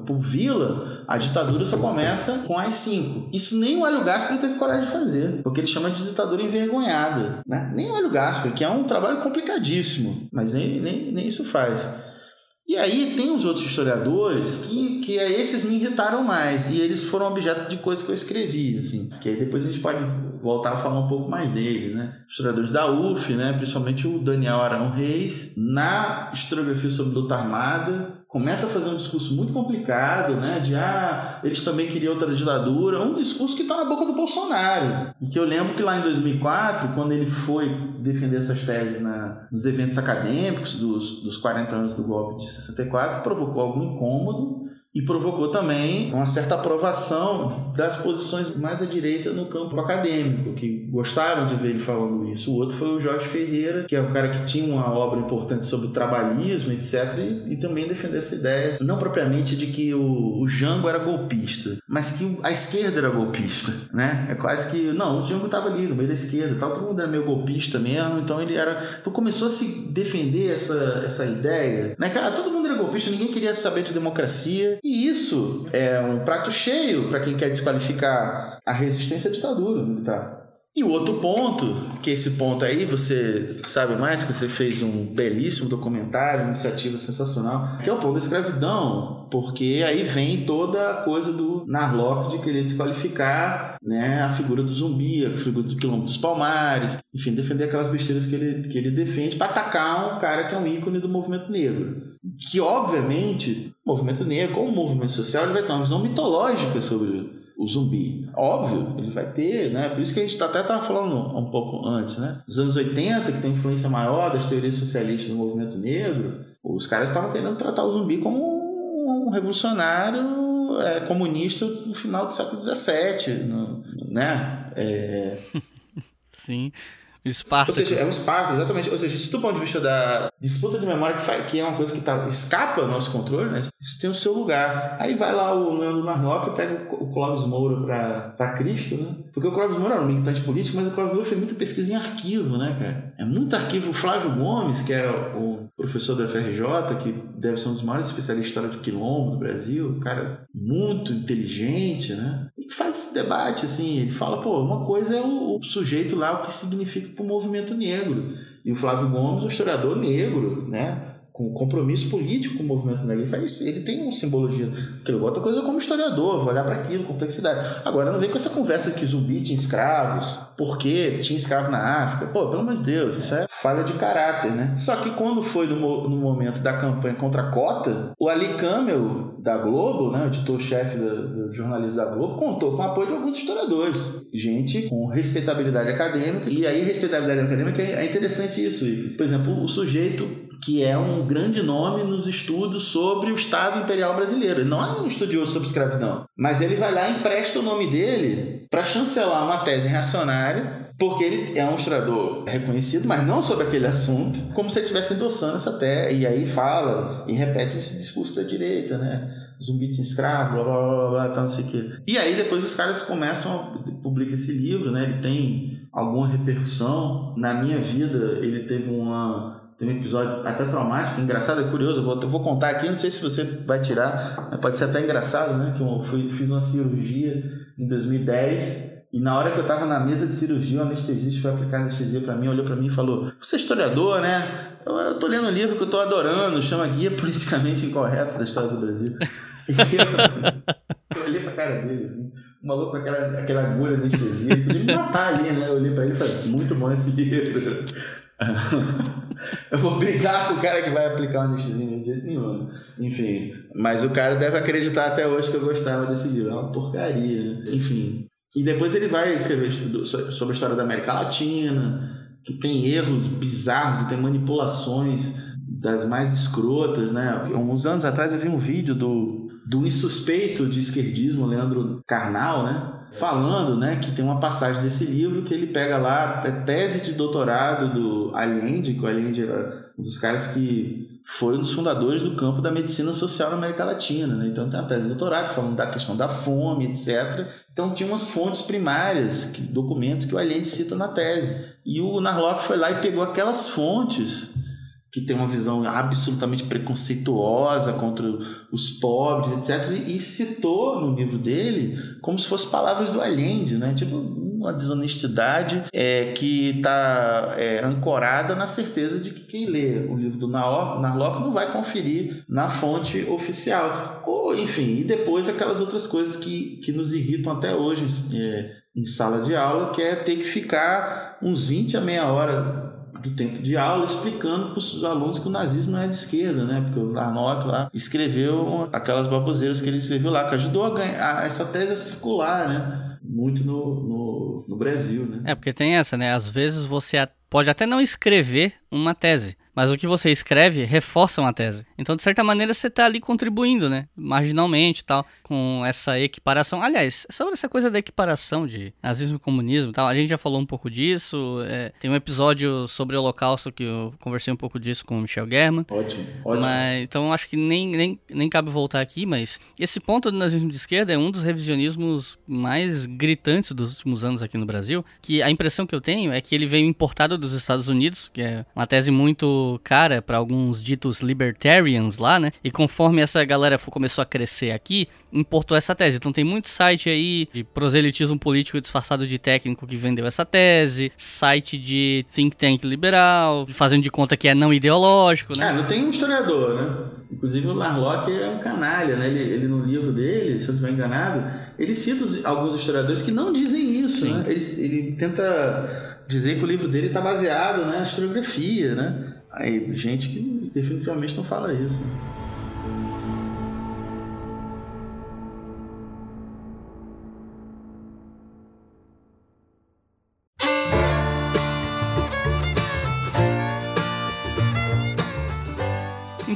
Speaker 4: por Vila, a ditadura só começa com o AI-5. Isso nem o Hélio Gaspar teve coragem de fazer, porque ele chama de ditadura envergonhada, né? Nem o Hélio Gaspar, que é um trabalho complicadíssimo, mas nem, nem, nem isso faz. E aí tem os outros historiadores que, que é, esses me irritaram mais. E eles foram objeto de coisas que eu escrevi, assim. Que aí depois a gente pode voltar a falar um pouco mais deles, né? Historiadores da UF, né? Principalmente o Daniel Arão Reis. Na historiografia sobre luta armada, começa a fazer um discurso muito complicado, né? De ah, eles também queriam outra ditadura, um discurso que está na boca do Bolsonaro. E que eu lembro que lá em 2004, quando ele foi defender essas teses na, nos eventos acadêmicos dos, dos 40 anos do golpe de 64, provocou algum incômodo e provocou também uma certa aprovação das posições mais à direita no campo acadêmico, que gostaram de ver ele falando isso. O outro foi o Jorge Ferreira, que é um cara que tinha uma obra importante sobre trabalhismo, etc., e, e também defendeu essa ideia, não propriamente de que o, o Jango era golpista, mas que a esquerda era golpista, né? É quase que, não, o Jango estava ali no meio da esquerda, tal, todo mundo era meio golpista mesmo, então ele era... Então começou a se defender essa, essa ideia, né? Cara, todo mundo era golpista, ninguém queria saber de democracia, e isso é um prato cheio para quem quer desqualificar a resistência à ditadura militar. E o outro ponto, que esse ponto aí você sabe mais, que você fez um belíssimo documentário, iniciativa sensacional, que é o ponto da escravidão, porque aí vem toda a coisa do Narlock de querer desqualificar né, a figura do zumbi, a figura do quilombo dos palmares, enfim, defender aquelas besteiras que ele, que ele defende para atacar um cara que é um ícone do movimento negro. Que, obviamente, o movimento negro, como movimento social, ele vai ter uma visão mitológica sobre o zumbi. Óbvio, ele vai ter, né? Por isso que a gente até estava falando um pouco antes, né? Nos anos 80, que tem influência maior das teorias socialistas do movimento negro, os caras estavam querendo tratar o zumbi como um revolucionário é, comunista no final do século XVII, né? É...
Speaker 3: Sim. Esparta.
Speaker 4: Ou seja, é um Esparta, exatamente. Ou seja, isso do ponto de vista da disputa de memória, que, faz, que é uma coisa que tá, escapa do nosso controle, né? Isso tem o seu lugar. Aí vai lá o Leandro Narnock e pega o Clóvis Moura pra, pra Cristo, né? Porque o Clóvis Moura era um militante político, mas o Clóvis Moura fez muita pesquisa em arquivo, né, cara? É muito arquivo. O Flávio Gomes, que é o professor da FRJ, que deve ser um dos maiores especialistas em história do quilombo do Brasil, um cara muito inteligente, né? Faz esse debate, assim, ele fala, pô, uma coisa é o, o sujeito lá, o que significa para o movimento negro. E o Flávio Gomes, um historiador negro, né? Com compromisso político com o movimento negro. Ele, faz, ele tem uma simbologia que ele bota coisa como historiador, vou olhar para aquilo, complexidade. Agora, não vem com essa conversa que zumbi tinha escravos, porque tinha escravo na África. Pô, pelo amor de Deus, isso é falha de caráter, né? Só que quando foi no, no momento da campanha contra a cota, o Ali Camel, da Globo, né, o editor-chefe do jornalismo da Globo, contou com o apoio de alguns historiadores. Gente com respeitabilidade acadêmica. E aí, respeitabilidade acadêmica é interessante isso. Por exemplo, o sujeito que é um grande nome nos estudos sobre o Estado Imperial Brasileiro. Ele não é um estudioso sobre escravidão, mas ele vai lá e empresta o nome dele para chancelar uma tese reacionária porque ele é um historiador reconhecido, mas não sobre aquele assunto, como se ele estivesse endossando essa tese, e aí fala e repete esse discurso da direita, né? Zumbi de escravo, blá blá blá blá, tal, não sei o quê. E aí depois os caras começam a publicar esse livro, né? Ele tem alguma repercussão. Na minha vida, ele teve uma tem um episódio até traumático, engraçado, é curioso. Eu vou, eu vou contar aqui, não sei se você vai tirar, pode ser até engraçado, né? Que eu fui, fiz uma cirurgia em 2010 e na hora que eu estava na mesa de cirurgia, o anestesista foi aplicar anestesia para mim, olhou para mim e falou: Você é historiador, né? Eu, eu tô lendo um livro que eu tô adorando, chama Guia Politicamente Incorreto da História do Brasil. eu olhei pra cara dele, assim, o maluco com aquela, aquela agulha anestesia, podia me matar ali, né? Eu olhei pra ele e falei: Muito bom esse livro. eu vou brigar com o cara que vai aplicar um nichozinho de jeito nenhum. Enfim, mas o cara deve acreditar até hoje que eu gostava desse livro. É uma porcaria. Né? Enfim. E depois ele vai escrever sobre a história da América Latina, que tem erros bizarros tem manipulações das mais escrotas, né? Uns anos atrás eu vi um vídeo do, do insuspeito de esquerdismo, Leandro Carnal, né? falando né, que tem uma passagem desse livro que ele pega lá a tese de doutorado do Allende, que o Allende era um dos caras que foi um dos fundadores do campo da medicina social na América Latina. Né? Então tem a tese de doutorado falando da questão da fome, etc. Então tinha umas fontes primárias, documentos que o Allende cita na tese. E o Narlock foi lá e pegou aquelas fontes que tem uma visão absolutamente preconceituosa contra os pobres, etc. E citou no livro dele como se fossem palavras do Allende, né? Tipo, uma desonestidade é, que está é, ancorada na certeza de que quem lê o livro do Narlock não vai conferir na fonte oficial. Ou, enfim, e depois aquelas outras coisas que, que nos irritam até hoje é, em sala de aula, que é ter que ficar uns 20 a meia hora do tempo de aula explicando para os alunos que o nazismo não é de esquerda, né? Porque o Larnock lá escreveu aquelas baboseiras que ele escreveu lá, que ajudou a ganhar essa tese a circular, né? Muito no, no, no Brasil, né?
Speaker 3: É, porque tem essa, né? Às vezes você pode até não escrever uma tese, mas o que você escreve reforça uma tese. Então, de certa maneira, você está ali contribuindo, né? Marginalmente tal, com essa equiparação. Aliás, sobre essa coisa da equiparação de nazismo e comunismo tal, a gente já falou um pouco disso. É, tem um episódio sobre o Holocausto que eu conversei um pouco disso com o Michel German.
Speaker 4: Ótimo, ótimo.
Speaker 3: Mas, então, acho que nem, nem, nem cabe voltar aqui, mas esse ponto do nazismo de esquerda é um dos revisionismos mais gritantes dos últimos anos aqui no Brasil, que a impressão que eu tenho é que ele veio importado dos Estados Unidos, que é uma tese muito cara para alguns ditos libertarians lá, né? E conforme essa galera começou a crescer aqui, importou essa tese. Então tem muito site aí de proselitismo político disfarçado de técnico que vendeu essa tese, site de think tank liberal, fazendo de conta que é não ideológico, né?
Speaker 4: É, não tem um historiador, né? Inclusive o Larlock é um canalha, né? Ele, ele no livro dele, se eu não estiver enganado, ele cita os, alguns historiadores que não dizem isso, Sim. né? Ele, ele tenta dizer que o livro dele está baseado né, na historiografia, né? Aí, gente que definitivamente não fala isso. Né?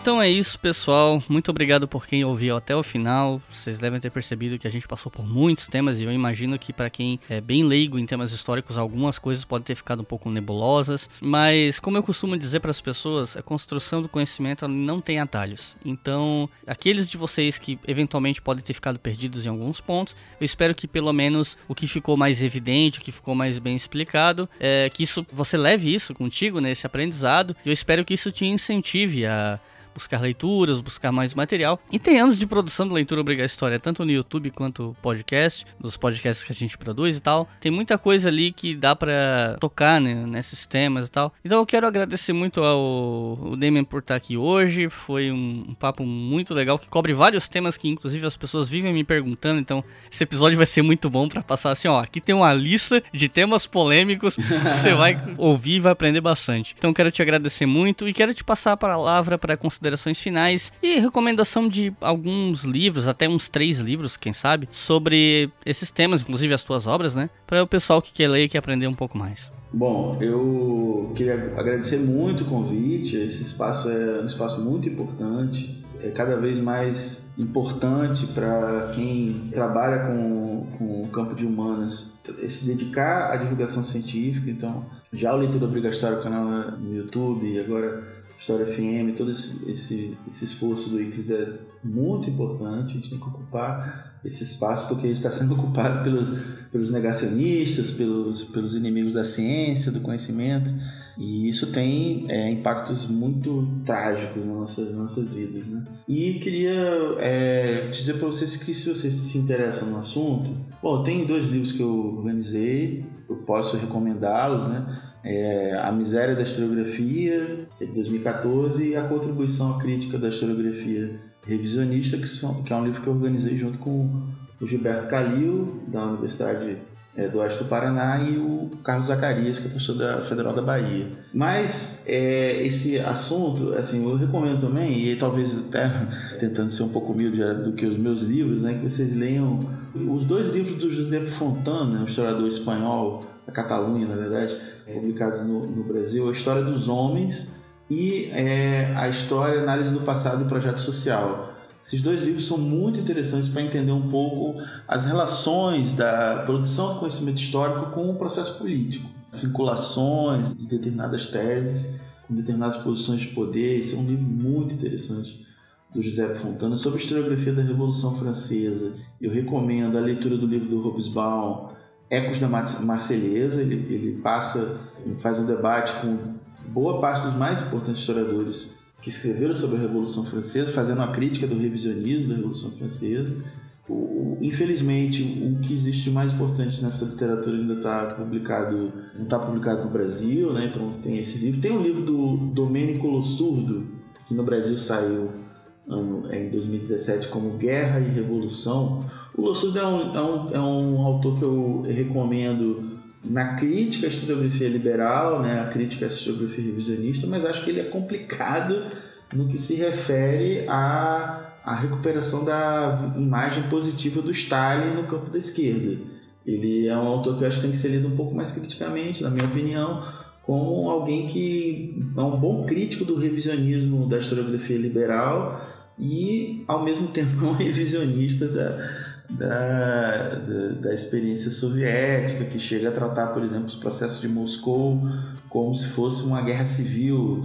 Speaker 3: Então é isso, pessoal. Muito obrigado por quem ouviu até o final. Vocês devem ter percebido que a gente passou por muitos temas e eu imagino que para quem é bem leigo em temas históricos, algumas coisas podem ter ficado um pouco nebulosas, mas como eu costumo dizer para as pessoas, a construção do conhecimento não tem atalhos. Então, aqueles de vocês que eventualmente podem ter ficado perdidos em alguns pontos, eu espero que pelo menos o que ficou mais evidente, o que ficou mais bem explicado, é que isso você leve isso contigo nesse aprendizado. E eu espero que isso te incentive a buscar leituras, buscar mais material. E tem anos de produção do Leitura Obriga História, tanto no YouTube quanto podcast, dos podcasts que a gente produz e tal. Tem muita coisa ali que dá para tocar né, nesses temas e tal. Então eu quero agradecer muito ao, ao Damian por estar aqui hoje. Foi um, um papo muito legal que cobre vários temas que inclusive as pessoas vivem me perguntando. Então esse episódio vai ser muito bom para passar assim, ó, aqui tem uma lista de temas polêmicos que você vai ouvir e vai aprender bastante. Então quero te agradecer muito e quero te passar a palavra para considerações finais e recomendação de alguns livros, até uns três livros, quem sabe, sobre esses temas, inclusive as tuas obras, né? Para o pessoal que quer ler e quer aprender um pouco mais.
Speaker 4: Bom, eu queria agradecer muito o convite. Esse espaço é um espaço muito importante é cada vez mais importante para quem trabalha com, com o campo de humanas se dedicar à divulgação científica. Então, já o Leitura Obrigatória, o canal no YouTube, e agora História FM, todo esse, esse, esse esforço do ICRIS é muito importante. A gente tem que ocupar esse espaço porque está sendo ocupado pelos, pelos negacionistas, pelos, pelos inimigos da ciência, do conhecimento. E isso tem é, impactos muito trágicos nas nossas, nas nossas vidas. Né? E queria é, dizer para vocês que se vocês se interessam no assunto, bom, tem dois livros que eu organizei, eu posso recomendá-los, né? é, A Miséria da Historiografia, é de 2014, e A Contribuição à Crítica da Historiografia Revisionista, que, são, que é um livro que eu organizei junto com o Gilberto Calil, da Universidade é, do Oeste do Paraná, e o Carlos Zacarias, que é professor da Federal da Bahia. Mas é, esse assunto, assim, eu recomendo também, e talvez até tentando ser um pouco humilde do que os meus livros, né, que vocês leiam os dois livros do José Fontana, um historiador espanhol, da Catalunha, na verdade, publicados no, no Brasil, a história dos homens e é, a história, análise do passado e projeto social. Esses dois livros são muito interessantes para entender um pouco as relações da produção do conhecimento histórico com o processo político, vinculações de determinadas teses com determinadas posições de poder. Esse é um livro muito interessante do José Fontana sobre a historiografia da Revolução Francesa. Eu recomendo a leitura do livro do Hobsbawm, Ecos da Marselhesa, ele, ele passa, faz um debate com boa parte dos mais importantes historiadores que escreveram sobre a Revolução Francesa, fazendo uma crítica do revisionismo da Revolução Francesa. O, infelizmente, o que existe mais importante nessa literatura ainda está publicado, não está publicado no Brasil, né? Então tem esse livro. Tem um livro do Domênico Lossurdo, que no Brasil saiu ano, em 2017 como Guerra e Revolução. O Lossurdo é um, é, um, é um autor que eu recomendo na crítica à historiografia liberal, né, a crítica à historiografia revisionista, mas acho que ele é complicado no que se refere à, à recuperação da imagem positiva do Stalin no campo da esquerda. Ele é um autor que eu acho que tem que ser lido um pouco mais criticamente, na minha opinião, como alguém que é um bom crítico do revisionismo da historiografia liberal e, ao mesmo tempo, é um revisionista da, da, da, da, experiência soviética, que chega a tratar, por exemplo, os processos de Moscou como se fosse uma guerra civil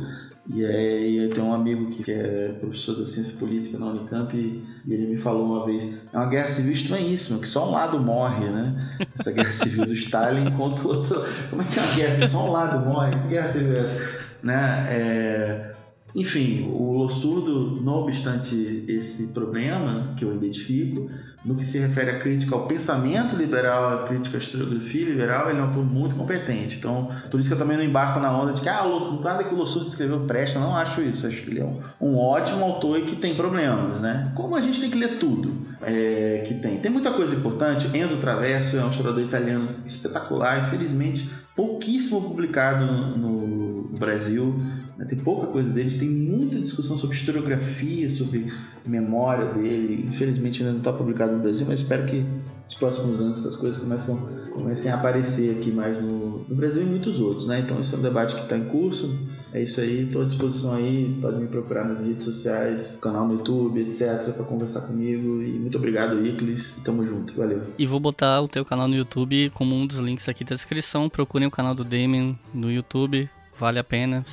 Speaker 4: e aí eu tenho um amigo que é professor da ciência política na Unicamp e, ele me falou uma vez, é uma guerra civil estranhíssima, que só um lado morre, né? Essa guerra civil do Stalin contra o outro. Como é que é uma guerra civil? Só um lado morre? Que guerra civil é essa? Né? É... Enfim, o Lossurdo, não obstante esse problema que eu identifico, no que se refere à crítica ao pensamento liberal, à crítica à historiografia liberal, ele é um autor muito competente. Então, por isso que eu também não embarco na onda de que ah, nada que o Lossurdo escreveu presta, não acho isso. Acho que ele é um, ótimo autor e que tem problemas, né? Como a gente tem que ler tudo é, que tem. Tem muita coisa importante. Enzo Traverso é um historiador italiano espetacular, infelizmente pouquíssimo publicado no Brasil. Né? Tem pouca coisa dele, tem muita discussão sobre historiografia, sobre memória dele. Infelizmente ainda não está publicado no Brasil, mas espero que nos próximos anos essas coisas começam, comecem a aparecer aqui mais no, no Brasil e muitos outros. Né? Então esse é um debate que está em curso. É isso aí, estou à disposição aí, pode me procurar nas redes sociais, canal no YouTube, etc, para conversar comigo. E muito obrigado, Iclis. Tamo junto, valeu.
Speaker 3: E vou botar o teu canal no YouTube como um dos links aqui da descrição. Procurem o canal do Damien no YouTube Vale a pena.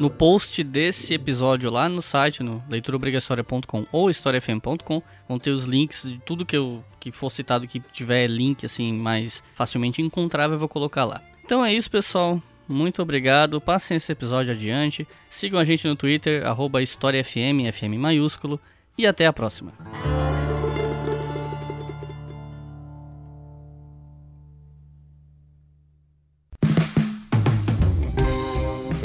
Speaker 3: No post desse episódio lá no site, no leituraobrigatória.com ou historiafm.com, vão ter os links de tudo que eu que for citado que tiver link assim mais facilmente encontrável, eu vou colocar lá. Então é isso, pessoal.
Speaker 5: muito obrigado. Passem esse episódio adiante. Sigam a gente no Twitter, arroba HistóriaFM, FM maiúsculo. E até a próxima.